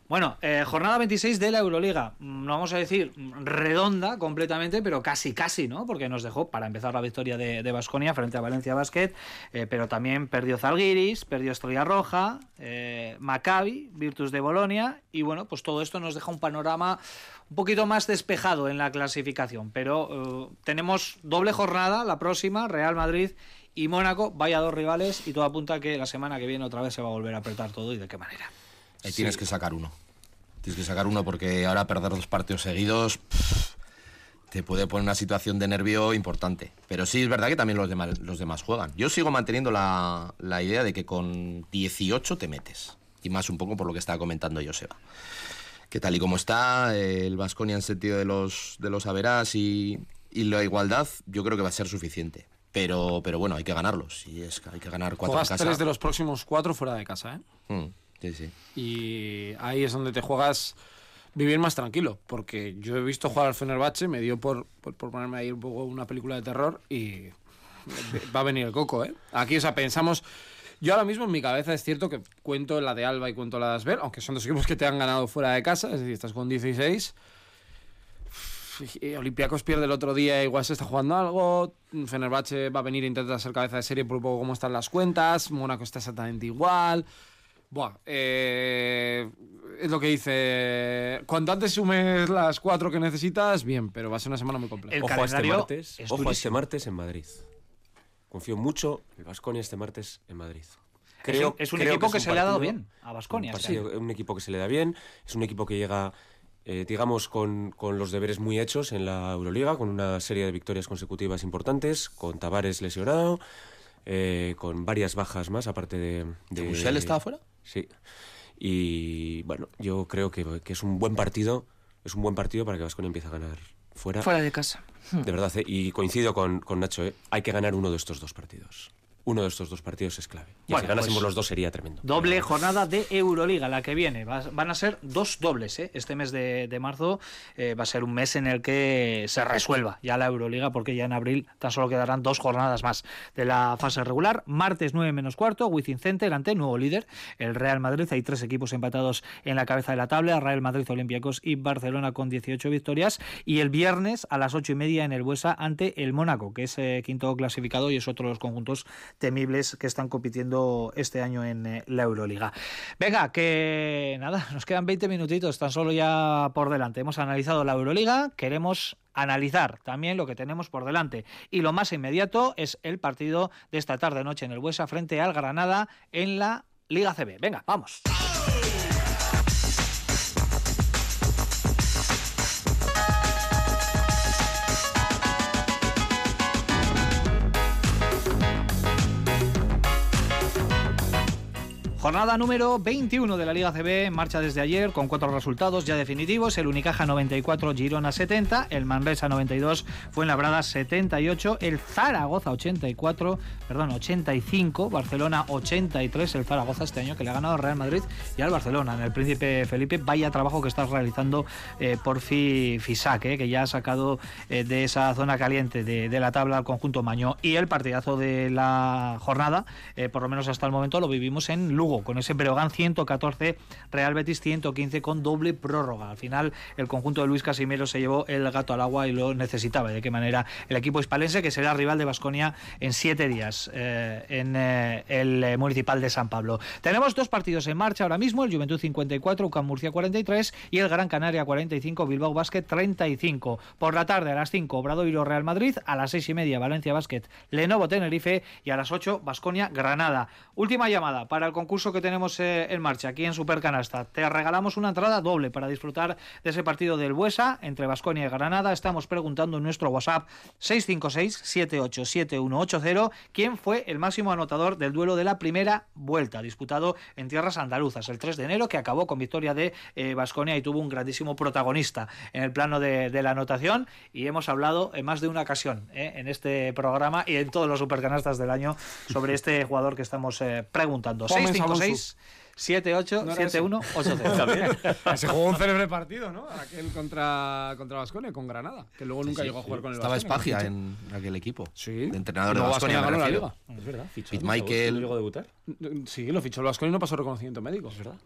Bueno, eh, jornada 26 de la Euroliga. Mm, No vamos a decir mm, redonda completamente, pero casi, casi, ¿no? Porque nos dejó, para empezar, la victoria de Basconia frente a Valencia Basket, eh, pero también perdió Zalgiris, perdió Estrella Roja, eh, Maccabi, Virtus de Bolonia, y bueno, pues todo esto nos deja un panorama un poquito más despejado en la clasificación. Pero eh, tenemos doble jornada, la próxima, Real Madrid y Mónaco, vaya dos rivales, y todo apunta que la semana que viene otra vez se va a volver a apretar todo, y de qué manera. Ahí tienes que sacar uno. Tienes que sacar uno porque ahora perder dos partidos seguidos pff, te puede poner una situación de nervio importante. Pero sí es verdad que también los demás, los demás juegan. Yo sigo manteniendo la, la idea de que con 18 te metes. Y más un poco por lo que estaba comentando Joseba. Que tal y como está, el Vasconia en sentido de los, de los averás y, y la igualdad, yo creo que va a ser suficiente. Pero, pero bueno, hay que ganarlos. Y es que hay que ganar cuatro en Juegas casa. tres de los próximos cuatro fuera de casa, ¿eh? Mm, sí, sí. Y ahí es donde te juegas vivir más tranquilo. Porque yo he visto jugar al Fenerbahce, me dio por, por, por ponerme ahí un poco una película de terror y <laughs> va a venir el coco, ¿eh? Aquí, o sea, pensamos... Yo ahora mismo en mi cabeza es cierto que cuento la de Alba y cuento la de Asbel, aunque son dos equipos que te han ganado fuera de casa, es decir, estás con 16. Y Olympiacos pierde el otro día, igual se está jugando algo. Fenerbahce va a venir a intentar ser cabeza de serie por un poco cómo están las cuentas. Mónaco está exactamente igual. Buah, eh, es lo que dice. Cuanto antes sumes las cuatro que necesitas, bien, pero va a ser una semana muy compleja. El Ojo a este calendario martes, es ojo a este martes en Madrid. Confío mucho en Vasconia este martes en Madrid. es un, es un creo equipo que, un se le ha dado bien a un Basconia. partido- un equipo que se le da bien, es un equipo que llega eh, digamos, con, con los deberes muy hechos en la Euroliga, con una serie de victorias consecutivas importantes, con Tavares lesionado, eh, con varias bajas más, aparte de... de ¿Musel estaba fuera? Sí. Y bueno, yo creo que, que es un buen partido, es un buen partido para que Vasconia empiece a ganar fuera. Fuera de casa. De verdad, ¿eh? y coincido con, con Nacho, ¿eh? hay que ganar uno de estos dos partidos. Uno de estos dos partidos es clave. Y Bueno, si ganásemos pues, los dos sería tremendo. Doble jornada de Euroliga, la que viene. Va- van a ser dos dobles. ¿eh? Este mes de, de marzo eh, va a ser un mes en el que se resuelva ya la Euroliga, porque ya en abril tan solo quedarán dos jornadas más de la fase regular. Martes 9 menos cuarto, Wizzing Center ante el nuevo líder, el Real Madrid. Hay tres equipos empatados en la cabeza de la tabla: Real Madrid, Olympiacos y Barcelona con 18 victorias. Y el viernes a las ocho y media en el Buesa ante el Mónaco, que es eh, quinto clasificado y es otro de los conjuntos temibles que están compitiendo este año en eh, la Euroliga. Venga, que nada, nos quedan 20 minutitos tan solo ya por delante. Hemos analizado la Euroliga, queremos analizar también lo que tenemos por delante. Y lo más inmediato es el partido de esta tarde noche en el Buesa frente al Granada en la Liga CB. Venga, vamos. Jornada número 21 de la Liga CB en marcha desde ayer con cuatro resultados ya definitivos. El Unicaja 94, Girona 70, el Manresa 92, Fuenlabrada 78, el Zaragoza 84, perdón, 85, Barcelona 83, el Zaragoza este año que le ha ganado al Real Madrid y al Barcelona. En el Príncipe Felipe, vaya trabajo que está realizando eh, Porfi Fisac, eh, que ya ha sacado eh, de esa zona caliente de, de la tabla al conjunto Mañó. Y el partidazo de la jornada, eh, por lo menos hasta el momento, lo vivimos en Lugo, con ese Breogán 114, Real Betis 115 con doble prórroga. Al final, el conjunto de Luis Casimiro se llevó el gato al agua y lo necesitaba. ¿De qué manera? El equipo hispalense, que será rival de Basconia en siete días eh, en eh, el eh, Municipal de San Pablo. Tenemos dos partidos en marcha ahora mismo: el Juventud 54, UCAM Murcia 43 y el Gran Canaria 45, Bilbao Basket 35. Por la tarde, a las 5, Obradoiro Real Madrid, a las 6 y media, Valencia Basket Lenovo Tenerife y a las 8, Basconia Granada. Última llamada para el concurso que tenemos eh, en marcha aquí en Supercanasta. Te regalamos una entrada doble para disfrutar de ese partido del Buesa entre Basconia y Granada. Estamos preguntando en nuestro WhatsApp 656-787180 quién fue el máximo anotador del duelo de la primera vuelta disputado en tierras andaluzas el 3 de enero que acabó con victoria de Basconia y tuvo un grandísimo protagonista en el plano de, de la anotación y hemos hablado en más de una ocasión eh, en este programa y en todos los supercanastas del año sobre este jugador que estamos eh, preguntando. Pónganse 656 78 No era ese. 71 80. Se jugó un célebre partido, ¿no? Aquel contra, contra Vasconia, con Granada, que luego nunca llegó a jugar con el Estaba Espagia ¿no? en aquel equipo. Sí. De entrenador de me ganó la liga. Es verdad, fichó. Michael. ¿No llegó a debutar? Sí, lo fichó el Vasconia y no pasó reconocimiento médico. Es verdad.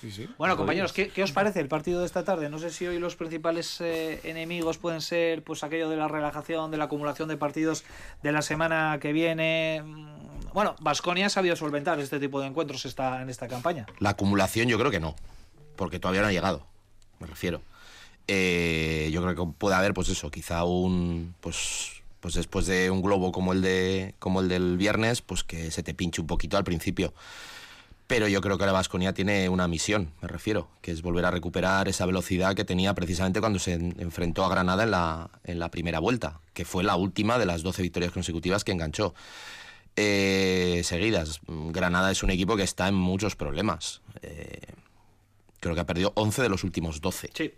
Sí, sí. Bueno, compañeros, ¿qué, qué os parece el partido de esta tarde? No sé si hoy los principales eh, enemigos pueden ser pues aquello de la relajación, de la acumulación de partidos de la semana que viene. Bueno, Vasconia ha sabido solventar este tipo de encuentros esta, en esta campaña. La acumulación yo creo que no, porque todavía no ha llegado, me refiero. Eh, yo creo que puede haber, pues eso, quizá un, pues, pues después de un globo como el de, como el del viernes, pues que se te pinche un poquito al principio. Pero yo creo que la Vasconia tiene una misión, me refiero, que es volver a recuperar esa velocidad que tenía precisamente cuando se en- enfrentó a Granada en la, en la primera vuelta, que fue la última de las 12 victorias consecutivas que enganchó eh, seguidas. Granada es un equipo que está en muchos problemas. Eh, creo que ha perdido 11 de los últimos 12. Sí.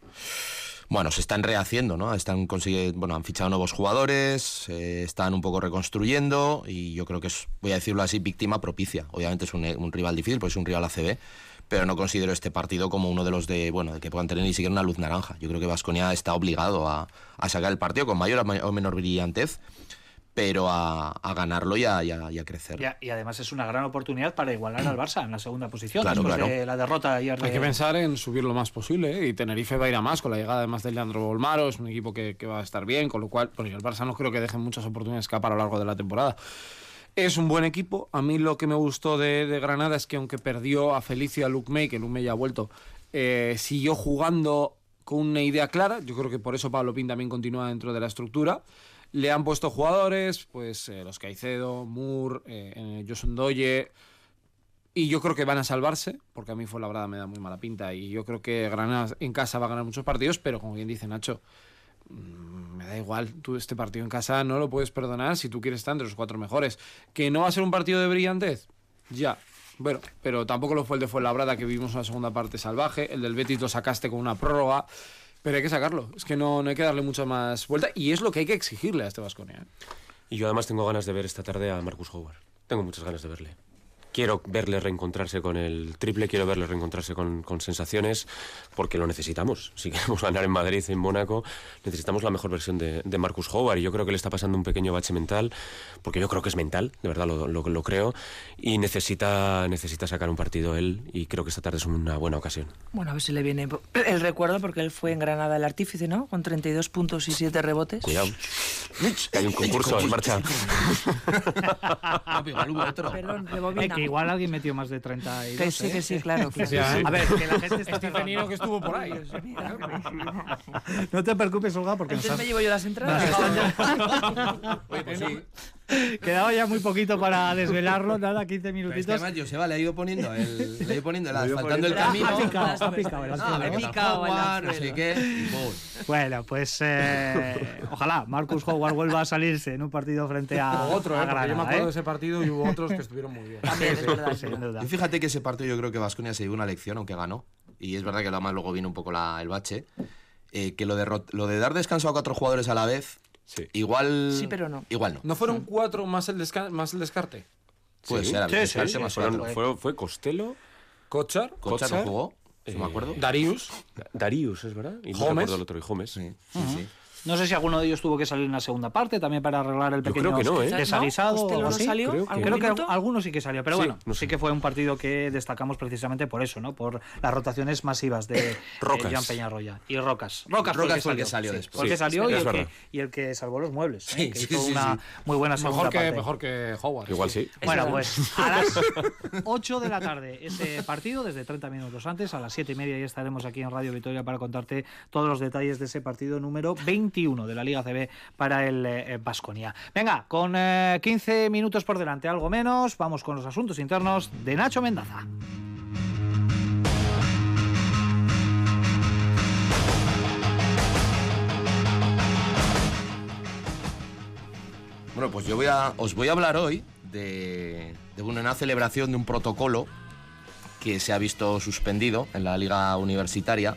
Bueno, se están rehaciendo, ¿no? Están consigue- bueno, han fichado nuevos jugadores, eh, están un poco reconstruyendo y yo creo que es, voy a decirlo así, víctima propicia. Obviamente es un, un rival difícil, porque es un rival ACB, pero no considero este partido como uno de los de, bueno, de que puedan tener ni siquiera una luz naranja. Yo creo que Vasconia está obligado a, a sacar el partido con mayor o ma- o menor brillantez, pero a, a ganarlo y a, y a- y a crecer. Y, a- y además es una gran oportunidad para igualar al Barça en la segunda posición Claro, después claro. de la derrota ayer. Hay de- que pensar en subir lo más posible ¿eh? y Tenerife va a ir a más con la llegada además de Leandro Bolmaro, es un equipo que, que va a estar bien, con lo cual, bueno, y el Barça no creo que dejen muchas oportunidades escapar a lo largo de la temporada. Es un buen equipo, a mí lo que me gustó de, de Granada es que aunque perdió a Felicio y a Luke May, que Luke May ya ha vuelto, eh, siguió jugando con una idea clara, yo creo que por eso Pablo Pin también continúa dentro de la estructura. Le han puesto jugadores, pues eh, los Caicedo, Moore, eh, Josun Doye, Y yo creo que van a salvarse, porque a mí fue la verdad me da muy mala pinta. Y yo creo que Granada en casa va a ganar muchos partidos, pero como bien dice Nacho, mm, me da igual. Tú este partido en casa no lo puedes perdonar si tú quieres estar entre los cuatro mejores. Que no va a ser un partido de brillantez, ya. Bueno, pero tampoco lo fue el de Fuenlabrada, que vivimos una segunda parte salvaje. El del Betis lo sacaste con una prórroga. Pero hay que sacarlo. Es que no, no hay que darle mucha más vuelta. Y es lo que hay que exigirle a este Vasconia. Y yo además tengo ganas de ver esta tarde a Marcus Howard. Tengo muchas ganas de verle. Quiero verle reencontrarse con el triple, quiero verle reencontrarse con, con sensaciones, porque lo necesitamos. <laughs> Si queremos ganar en Madrid, en Mónaco, necesitamos la mejor versión de, de Marcus Howard. Y yo creo que le está pasando un pequeño bache mental, porque yo creo que es mental, de verdad lo, lo, lo creo, y necesita, necesita sacar un partido él, y creo que esta tarde es una buena ocasión. Bueno, a ver si le viene el recuerdo, porque él fue en Granada el artífice, ¿no? Con 32 puntos y 7 rebotes. Cuidado. Que hay un concurso en marcha. <laughs> Perdón, igual alguien metió más de 32. Que sí, ¿eh? que sí, claro. claro. Sí, A ver, que la gente <laughs> está Este Cenino que estuvo por ahí. No te preocupes, Olga, porque nos Entonces has- me llevo yo las entradas. Oye, pues sí. <laughs> quedaba ya muy poquito para desvelarlo, nada, 15 Pero es que minutitos. además Joseba le ha ido poniendo el, le ha ido poniendo el, asfaltando el camino. Ha picado, ha <laughs> picado. <laughs> Bueno, pues eh, ojalá Marcus Howard vuelva a salirse en un partido frente a, O otro, a ¿eh? Porque yo me Granada, acuerdo de ¿eh? ese partido y hubo otros que estuvieron muy bien. También, es verdad. es Sin verdad. duda. Y fíjate que ese partido yo creo que Vasconia se dio una lección, aunque ganó. Y es verdad que además luego viene un poco la- el bache. eh, que lo de, lo de dar descanso a cuatro jugadores a la vez, Sí. igual. Sí, pero no. Igual no. ¿No fueron cuatro más el, desca- más el descarte? Puede Sí. ser, a Sí, más Fueron- cuatro. fue, fue Costello, Kochar, Cocha no jugó, si me eh, acuerdo. Darius. Darius, ¿es verdad? Y no Gómez. recuerdo el otro, y Gómez. Sí, sí, sí. No sé si alguno de ellos tuvo que salir en la segunda parte también para arreglar el pequeño creo que no, ¿eh? desaguisado ¿No? o ¿Costello algo no así. salió? Creo que- ¿Algún Creo que algunos sí que salió, pero Sí, bueno, no sí que fue un partido que destacamos precisamente por eso, ¿no? Por las rotaciones masivas de eh, <coughs> Rocas. Joan Peñarroya. Y Rocas. Rocas, Rocas fue el que salió después. Fue el que Sí, salió y, el que, verdad. y el que salvó los muebles. ¿eh? Sí, que sí, hizo sí, una sí. muy buena segunda Mejor que, parte. mejor que Howard. Igual sí. Bueno, pues a las <laughs> 8 de la tarde ese partido, desde 30 minutos antes, a las 7 y media ya estaremos aquí en Radio Vitoria para contarte todos los detalles de ese partido número 21 de la Liga CB para el Vasconia. Venga, con eh, 15 minutos por delante, algo menos, vamos con los asuntos internos de Nacho Mendaza. Bueno, pues yo os voy a hablar hoy de, una celebración de un protocolo que se ha visto suspendido en la liga universitaria.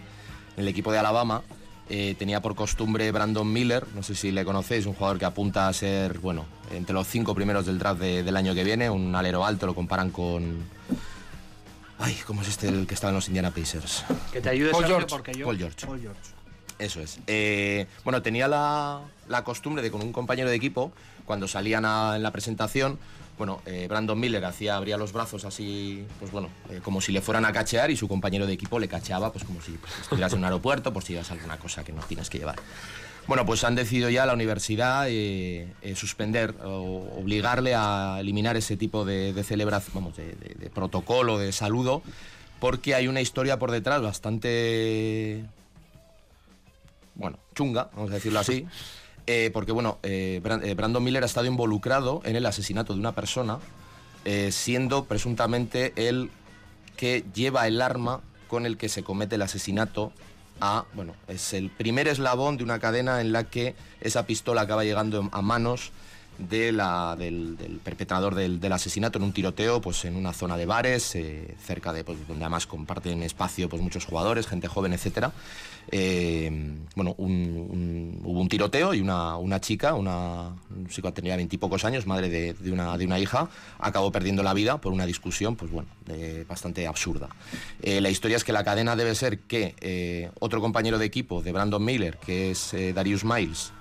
El equipo de Alabama eh, tenía por costumbre Brandon Miller, no sé si le conocéis, un jugador que apunta a ser, bueno, entre los cinco primeros del draft de- del año que viene, un alero alto, lo comparan con... Ay, ¿cómo es este el que estaba en los Indiana Pacers? Que te ayude Paul Sergio, George. porque yo... Paul George. Paul George. Eso es. Eh, bueno, tenía la, la costumbre de con un compañero de equipo, cuando salían a- en la presentación, bueno, eh, Brandon Miller hacía, abría los brazos así, pues bueno, eh, como si le fueran a cachear y su compañero de equipo le cacheaba, pues como si pues, estuvieras en un aeropuerto, por si llevas alguna cosa que no tienes que llevar. Bueno, pues han decidido ya la universidad eh, suspender o obligarle a eliminar ese tipo de, celebración, vamos, de- de protocolo, de saludo, porque hay una historia por detrás bastante bueno, chunga, vamos a decirlo así, eh, porque bueno, eh, eh, Brandon Miller ha estado involucrado en el asesinato de una persona, eh, siendo presuntamente el que lleva el arma con el que se comete el asesinato a, bueno, es el primer eslabón de una cadena en la que esa pistola acaba llegando a manos de la- del, perpetrador del, asesinato en un tiroteo pues en una zona de bares eh, cerca de pues, donde además comparten espacio pues muchos jugadores gente joven etcétera. Eh, bueno un- hubo un tiroteo y una, una chica una que tenía veintipocos años madre de, de una, de una hija acabó perdiendo la vida por una discusión pues bueno de- bastante absurda. Eh, la historia es que la cadena debe ser que otro compañero de equipo de Brandon Miller que es Darius Miles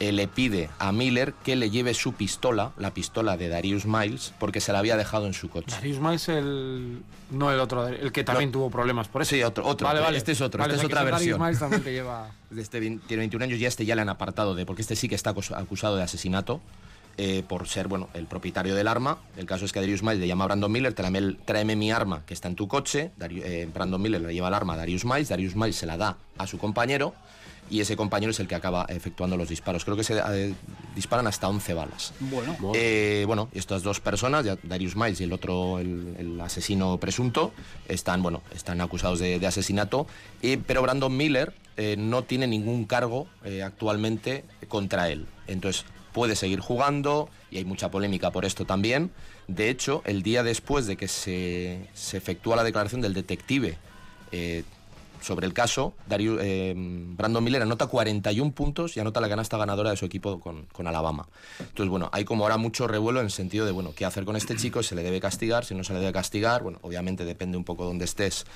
eh, le pide a Miller que le lleve su pistola, la pistola de Darius Miles, porque se la había dejado en su coche. Darius Miles, el. No el otro, el que también tuvo problemas por eso. Sí, otro, otro. Vale, vale. Este es otro, Vale, esta o es otra versión. Darius Miles también te <laughs> lleva. Este tiene 21 años y a este ya le han apartado de, porque este sí que está acus- acusado de asesinato eh, por ser, bueno, el propietario del arma. El caso es que Darius Miles le llama a Brandon Miller, tráeme, tráeme mi arma que está en tu coche. Eh, Brandon Miller le lleva el arma a Darius Miles, Darius Miles se la da a su compañero y ese compañero es el que acaba efectuando los disparos. Creo que se eh, disparan hasta 11 balas. Bueno, Eh, bueno, estas dos personas, Darius Miles y el otro, el, el asesino presunto, están, bueno, están acusados de, de asesinato, eh, pero Brandon Miller eh, no tiene ningún cargo eh, actualmente contra él. Entonces puede seguir jugando y hay mucha polémica por esto también. De hecho, el día después de que se, se efectúa la declaración del detective eh, sobre el caso, Darius- eh, Brandon Miller anota 41 puntos y anota la canasta ganadora de su equipo con, con Alabama. Entonces, bueno, hay como ahora mucho revuelo en el sentido de, bueno, ¿qué hacer con este chico? ¿Se le debe castigar? ¿Si no se le debe castigar? Bueno, obviamente depende un poco de dónde estés.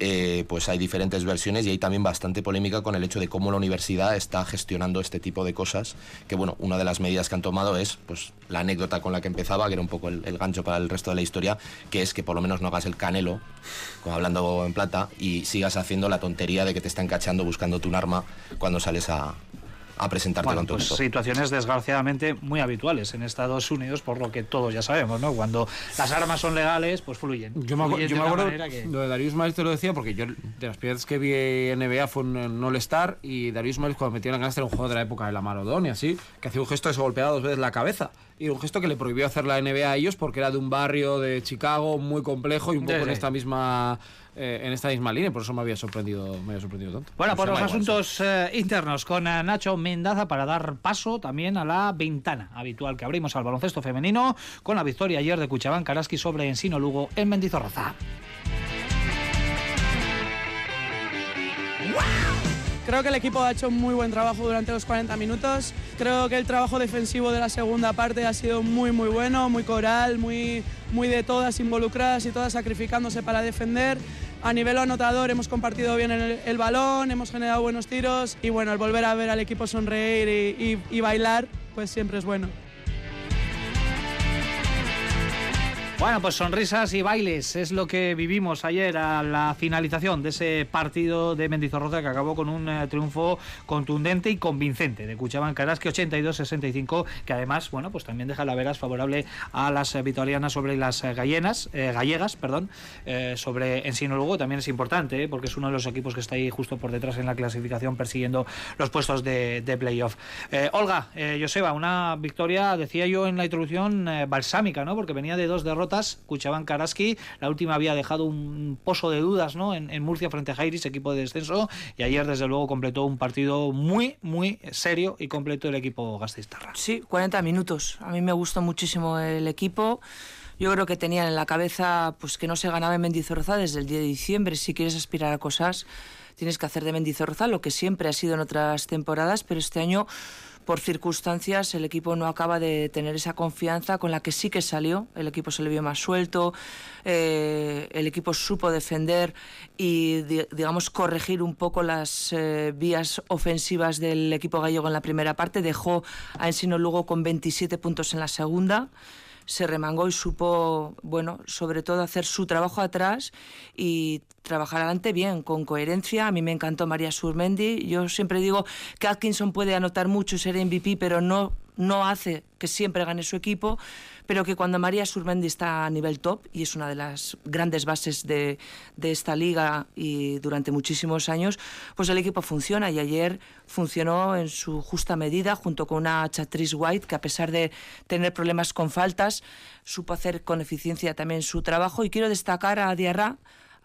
Eh, pues hay diferentes versiones y hay también bastante polémica con el hecho de cómo la universidad está gestionando este tipo de cosas. Que, bueno, una de las medidas que han tomado es, pues, la anécdota con la que empezaba, que era un poco el, gancho para el resto de la historia, que es que por lo menos no hagas el canelo, como hablando en plata, y sigas haciendo la tontería de que te están cachando buscándote un arma cuando sales a, a presentarte Bueno, con tu pues situaciones desgraciadamente muy habituales en Estados Unidos, por lo que todos ya sabemos, ¿no? Cuando las armas son legales, pues fluyen. Yo me, Fluyen yo de me acuerdo, manera que- lo de Darius Miles te lo decía porque yo de las primeras que vi NBA fue en un All-Star y Darius Miles cuando metió la canasta era un juego de la época de la Maradona y así, que hacía un gesto de se golpeaba dos veces la cabeza. Y un gesto que le prohibió hacer la NBA a ellos porque era de un barrio de Chicago muy complejo y un Sí, poco sí. en esta misma eh, en esta misma línea, por eso me había sorprendido, me había sorprendido tanto. Bueno, por Se los igual, asuntos eh, internos con eh, Nacho Mendaza para dar paso también a la ventana habitual que abrimos al baloncesto femenino con la victoria ayer de Cuchabán Karaski sobre Ensino Lugo en Mendizorroza. Creo que el equipo ha hecho un muy buen trabajo durante los 40 minutos. Creo que el trabajo defensivo de la segunda parte ha sido muy muy bueno, muy coral, muy, muy de todas involucradas y todas sacrificándose para defender. A nivel anotador hemos compartido bien el, balón, hemos generado buenos tiros y bueno, el volver a ver al equipo sonreír y bailar pues siempre es bueno. Bueno, pues sonrisas y bailes es lo que vivimos ayer a la finalización de ese partido de Mendizorroza que acabó con un eh, triunfo contundente y convincente de Cuchaban Karaski 82-65, que además, bueno, pues también deja la veras favorable a las eh, vitorianas sobre las eh, gallenas, eh, gallegas, perdón, sobre Ensino Lugo también es importante, porque es uno de los equipos que está ahí justo por detrás en la clasificación persiguiendo los puestos de, de playoff. Olga, Joseba, una victoria, decía yo en la introducción, balsámica, ¿no? Porque venía de dos derrotas, Cuchabán Karaski, la última había dejado un pozo de dudas, ¿no? En, en Murcia frente a Jairis, equipo de descenso, y ayer desde luego completó un partido muy, muy serio y completo el equipo gasteiztarra. Sí, 40 minutos. A mí me gustó muchísimo el equipo. Yo creo que tenían en la cabeza pues que no se ganaba en Mendizorroza desde el 10 de diciembre. Si quieres aspirar a cosas, tienes que hacer de Mendizorroza lo que siempre ha sido en otras temporadas, pero este año por circunstancias el equipo no acaba de tener esa confianza con la que sí que salió. El equipo se le vio más suelto, eh, el equipo supo defender y, di- digamos, corregir un poco las eh, vías ofensivas del equipo gallego en la primera parte. Dejó a Ensino Lugo con 27 puntos en la segunda se remangó y supo, bueno, sobre todo hacer su trabajo atrás y trabajar adelante bien, con coherencia. A mí me encantó María Surmendi. Yo siempre digo que Atkinson puede anotar mucho ser MVP, pero no, no hace que siempre gane su equipo, pero que cuando María Surmendi está a nivel top, y es una de las grandes bases de, esta liga y durante muchísimos años, pues el equipo funciona. Y ayer funcionó en su justa medida junto con una Chatrice White que a pesar de tener problemas con faltas, supo hacer con eficiencia también su trabajo. Y quiero destacar a Diarra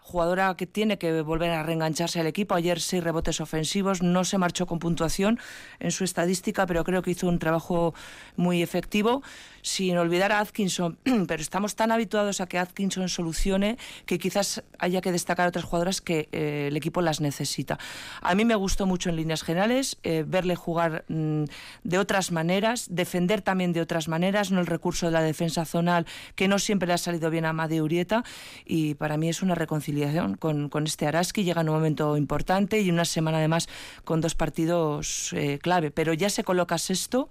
jugadora que tiene que volver a reengancharse al equipo. Ayer seis rebotes ofensivos, no se marchó con puntuación en su estadística, pero creo que hizo un trabajo muy efectivo. Sin olvidar a Atkinson, <clears throat> pero estamos tan habituados a que Atkinson solucione que quizás haya que destacar otras jugadoras que eh, el equipo las necesita. A mí me gustó mucho en líneas generales eh, verle jugar mm, de otras maneras, defender también de otras maneras, no el recurso de la defensa zonal que no siempre le ha salido bien a Amadeo Urieta y para mí es una reconciliación con, con este Araski, llega en un momento importante y una semana además con dos partidos eh, clave, pero ya se coloca sexto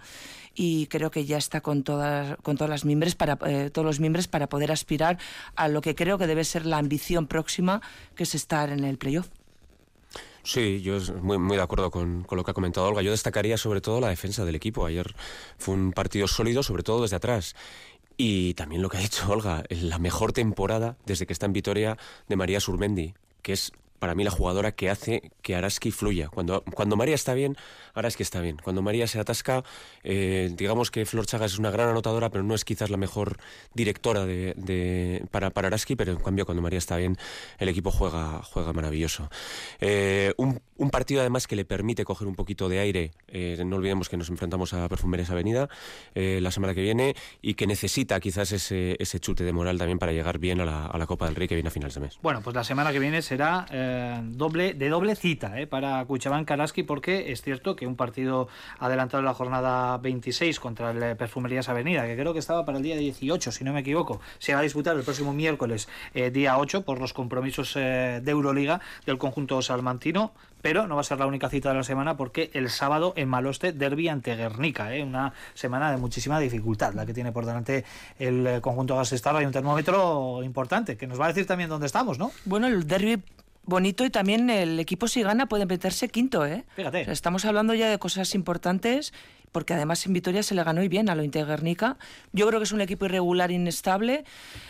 y creo que ya está con todas con todas las miembros para eh, todos los miembros para poder aspirar a lo que creo que debe ser la ambición próxima que es estar en el playoff. Sí, yo muy, muy de acuerdo con, con lo que ha comentado Olga. Yo destacaría sobre todo la defensa del equipo. Ayer fue un partido sólido, sobre todo desde atrás. Y también lo que ha dicho <laughs> Olga, la mejor temporada desde que está en Vitoria de María Surmendi, que es para mí la jugadora que hace que Araski fluya. Cuando, cuando María está bien, Araski está bien. Cuando María se atasca, eh, digamos que Flor Chagas es una gran anotadora, pero no es quizás la mejor directora de, para, para Araski, pero en cambio cuando María está bien, el equipo juega, juega maravilloso. Eh, un, partido además que le permite coger un poquito de aire, eh, no olvidemos que nos enfrentamos a Perfumerías Avenida la semana que viene y que necesita quizás ese, ese chute de moral también para llegar bien a la, Copa del Rey que viene a finales de mes. Bueno, pues la semana que viene será doble, de doble cita para Cuchabán Karaski porque es cierto que un partido adelantado en la jornada 26 contra el Perfumerías Avenida, que creo que estaba para el día 18, si no me equivoco, se va a disputar el próximo miércoles, eh, día 8, por los compromisos eh, de Euroliga del conjunto salmantino, pero no va a ser la única cita de la semana porque el sábado en Maloste derby ante Guernica, ¿eh? una semana de muchísima dificultad la que tiene por delante el conjunto Gasestar. Hay un termómetro importante que nos va a decir también dónde estamos, ¿no? Bueno, el derby bonito y también el equipo si gana puede meterse quinto, ¿eh? Fíjate. estamos hablando ya de cosas importantes porque además en Vitoria se le ganó y bien a lo Guernica. Yo creo que es un equipo irregular, inestable.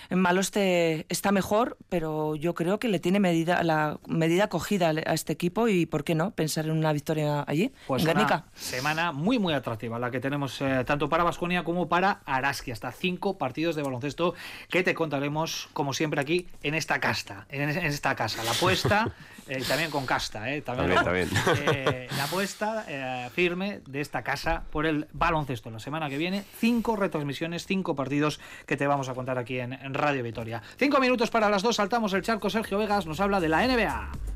En Maloste está mejor, pero yo creo que le tiene medida, la medida cogida a este equipo y, ¿por qué no?, pensar en una victoria allí, pues en Guernica. semana muy, muy atractiva, la que tenemos eh, tanto para Vasconia como para Araski. Hasta cinco partidos de baloncesto que te contaremos, como siempre, aquí en esta casta, en, esta casa. La apuesta, <laughs> eh, también con casta, ¿eh? También, también, eh, la apuesta firme de esta casa por el baloncesto. La semana que viene, cinco retransmisiones, cinco partidos que te vamos a contar aquí en, Radio Vitoria. Cinco minutos para las dos, saltamos el charco. Sergio Vegas nos habla de la NBA.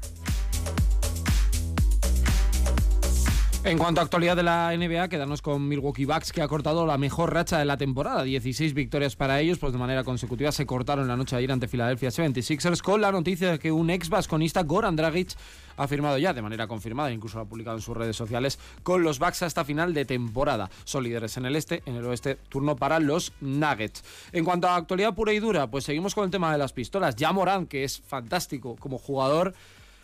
En cuanto a actualidad de la NBA, quedarnos con Milwaukee Bucks, que ha cortado la mejor racha de la temporada. 16 victorias para ellos, pues de manera consecutiva se cortaron la noche de ayer ante Philadelphia 76ers, con la noticia de que un ex vasconista, Goran Dragic, ha firmado ya de manera confirmada, incluso lo ha publicado en sus redes sociales, con los Bucks hasta final de temporada. Son líderes en el este, en el oeste, turno para los Nuggets. En cuanto a actualidad pura y dura, pues seguimos con el tema de las pistolas. Ya Morán, que es fantástico como jugador,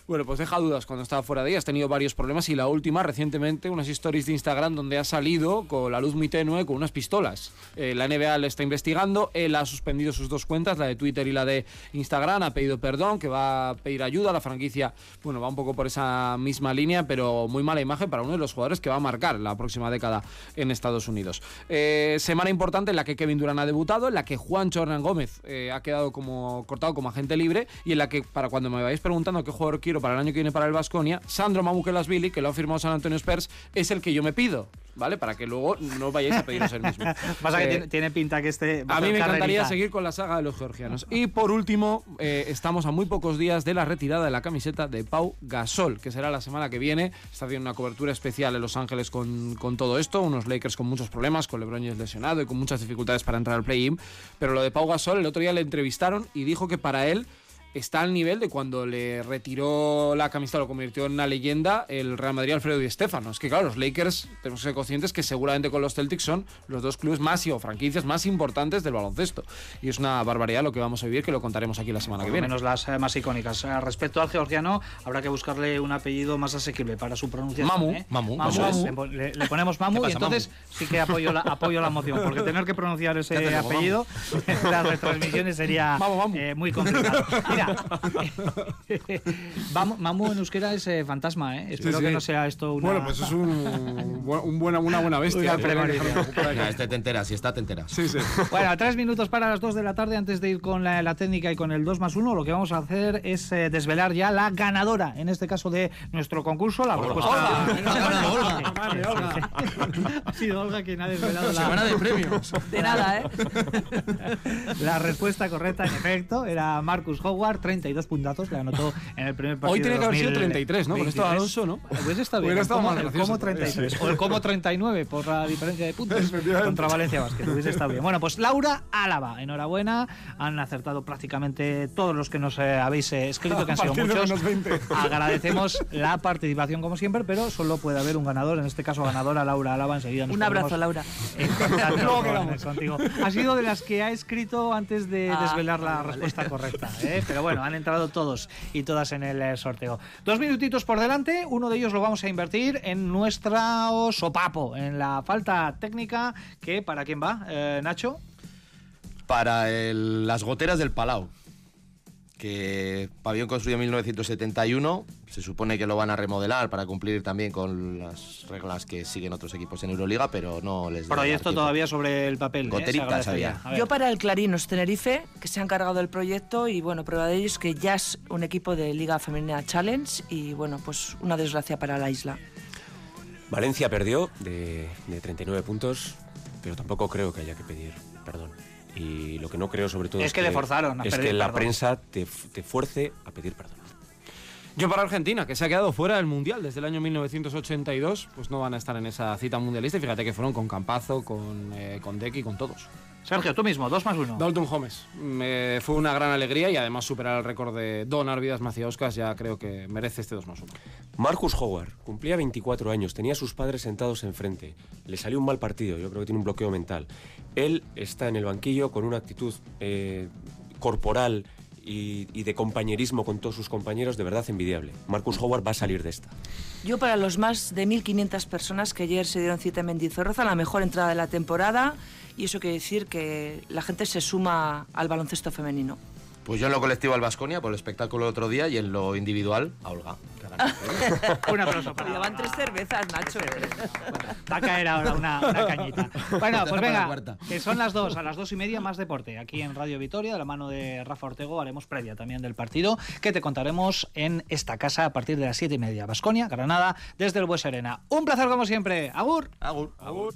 bueno, pues deja dudas cuando estaba fuera de ella. Has tenido varios problemas y la última, recientemente, unas stories de Instagram donde ha salido con la luz muy tenue con unas pistolas. Eh, la NBA le está investigando, él ha suspendido sus dos cuentas, la de Twitter y la de Instagram, ha pedido perdón, que va a pedir ayuda. La franquicia, bueno, va un poco por esa misma línea, pero muy mala imagen para uno de los jugadores que va a marcar la próxima década en Estados Unidos. Eh, semana importante en la que Kevin Durant ha debutado, en la que Juan Chornan Gómez eh, ha quedado como cortado como agente libre y en la que, para cuando me vais preguntando qué jugador quiero para el año que viene para el Vasconia, Sandro Mamukelasvili, que lo ha firmado San Antonio Spurs, es el que yo me pido. ¿Vale? Para que luego no vayáis a pediros el mismo. <laughs> Pasa que eh, tiene, pinta que este. A, mí me encantaría seguir con la saga de los georgianos. Y por último, eh, estamos a muy pocos días de la retirada de la camiseta de Pau Gasol, que será la semana que viene. Está haciendo una cobertura especial en Los Ángeles con, con todo esto. Unos Lakers con muchos problemas, con LeBron James lesionado y con muchas dificultades para entrar al play-in. Pero lo de Pau Gasol, el otro día le entrevistaron y dijo que para él está al nivel de cuando le retiró la camiseta, lo convirtió en una leyenda el Real Madrid Alfredo Di Stéfano. Es que claro, los Lakers tenemos que ser conscientes que seguramente con los Celtics son los dos clubes más o franquicias más importantes del baloncesto. Y es una barbaridad lo que vamos a vivir, que lo contaremos aquí la semana que viene. menos las eh, más icónicas. Eh, respecto al georgiano, habrá que buscarle un apellido más asequible para su pronunciación. Mamu. ¿eh? Mamu. Le, ponemos Mamu y entonces sí que apoyo la, apoyo la moción, porque tener que pronunciar <laughs> ese apellido en <laughs> las retransmisiones sería muy complicado. Mira, <laughs> Mamu en euskera es eh, fantasma, ¿eh? Espero que no sea esto una... Bueno, pues es un, <laughs> buena, una buena bestia. este te entera, si está te entera. Sí, sí. <laughs> Bueno, tres minutos para las dos de la tarde antes de ir con la, técnica y con el 2 más 1. Lo que vamos a hacer es eh, desvelar ya la ganadora, en este caso de nuestro concurso. La respuesta... Olga. Ha sido Olga quien ha desvelado la... Semana de premios. De nada, ¿eh? La respuesta correcta, en efecto, era Marcus Howard, 32 dos puntazos, le anotó <laughs> en el primer partido. Hoy tiene que haber sido 33, ¿no? Con esto Alonso, ¿no? Pues está bien. Hubiera estado el como 33. O el como 39 por la diferencia de puntos contra Valencia Basket. Hubiese estado bien. Bueno, pues Laura Álava, enhorabuena. Han acertado prácticamente todos los que nos eh, habéis eh, escrito, que han <laughs> sido muchos. Agradecemos <laughs> la participación como siempre, pero solo puede haber un ganador. En este caso, ganadora Laura Álava. Enseguida un abrazo, Laura. contigo. Ha sido de las que ha escrito antes de ah, desvelar la respuesta correcta. ¿eh? Pero bueno, han entrado todos y todas en el eh, sorteo. Dos minutitos por delante, uno de ellos lo vamos a invertir en nuestro sopapo, en la falta técnica, que ¿para quién va, eh, Nacho? Para las goteras del Palau que pabellón construido en 1971, se supone que lo van a remodelar para cumplir también con las reglas que siguen otros equipos en Euroliga, pero no les da Proyecto todavía sobre el papel. ¿eh? Goteritas había. Yo para el Clarinos Tenerife, que se ha encargado del proyecto y bueno, prueba de ello es que ya es un equipo de Liga Femenina Challenge y bueno, pues una desgracia para la isla. Valencia perdió de, de 39 puntos, pero tampoco creo que haya que pedir perdón. Y lo que no creo sobre todo Es es, que le forzaron a es pedir que la prensa te, te fuerce a pedir perdón. Yo para Argentina, que se ha quedado fuera del Mundial desde el año 1982, pues no van a estar en esa cita mundialista. Y fíjate que fueron con Campazo, con, eh, con Decky, con todos. Sergio, tú mismo, dos más uno. Dalton Gómez. Me fue una gran alegría y además superar el récord de Don Arvidas Maciauskas ya creo que merece este 2 más 1. Marcus Howard cumplía 24 años, tenía a sus padres sentados enfrente. Le salió un mal partido, yo creo que tiene un bloqueo mental. Él está en el banquillo con una actitud eh, corporal y, y de compañerismo con todos sus compañeros de verdad envidiable. Marcus Howard va a salir de esta. Yo para los más de 1.500 personas que ayer se dieron cita en Mendizorroza, la mejor entrada de la temporada y eso quiere decir que la gente se suma al baloncesto femenino. Pues yo en lo colectivo al Vasconia por el espectáculo el otro día y en lo individual a Olga. <laughs> Un aplauso para Llevan tres cervezas, Nacho. Va a caer ahora una, una cañita. <laughs> Bueno, pues venga, que son las dos, a las dos y media más deporte. Aquí en Radio Vitoria, de la mano de Rafa Ortego, haremos previa también del partido, que te contaremos en esta casa a partir de las siete y media. Basconia, Granada, desde el Bues Arena. Un placer como siempre. Agur. Agur.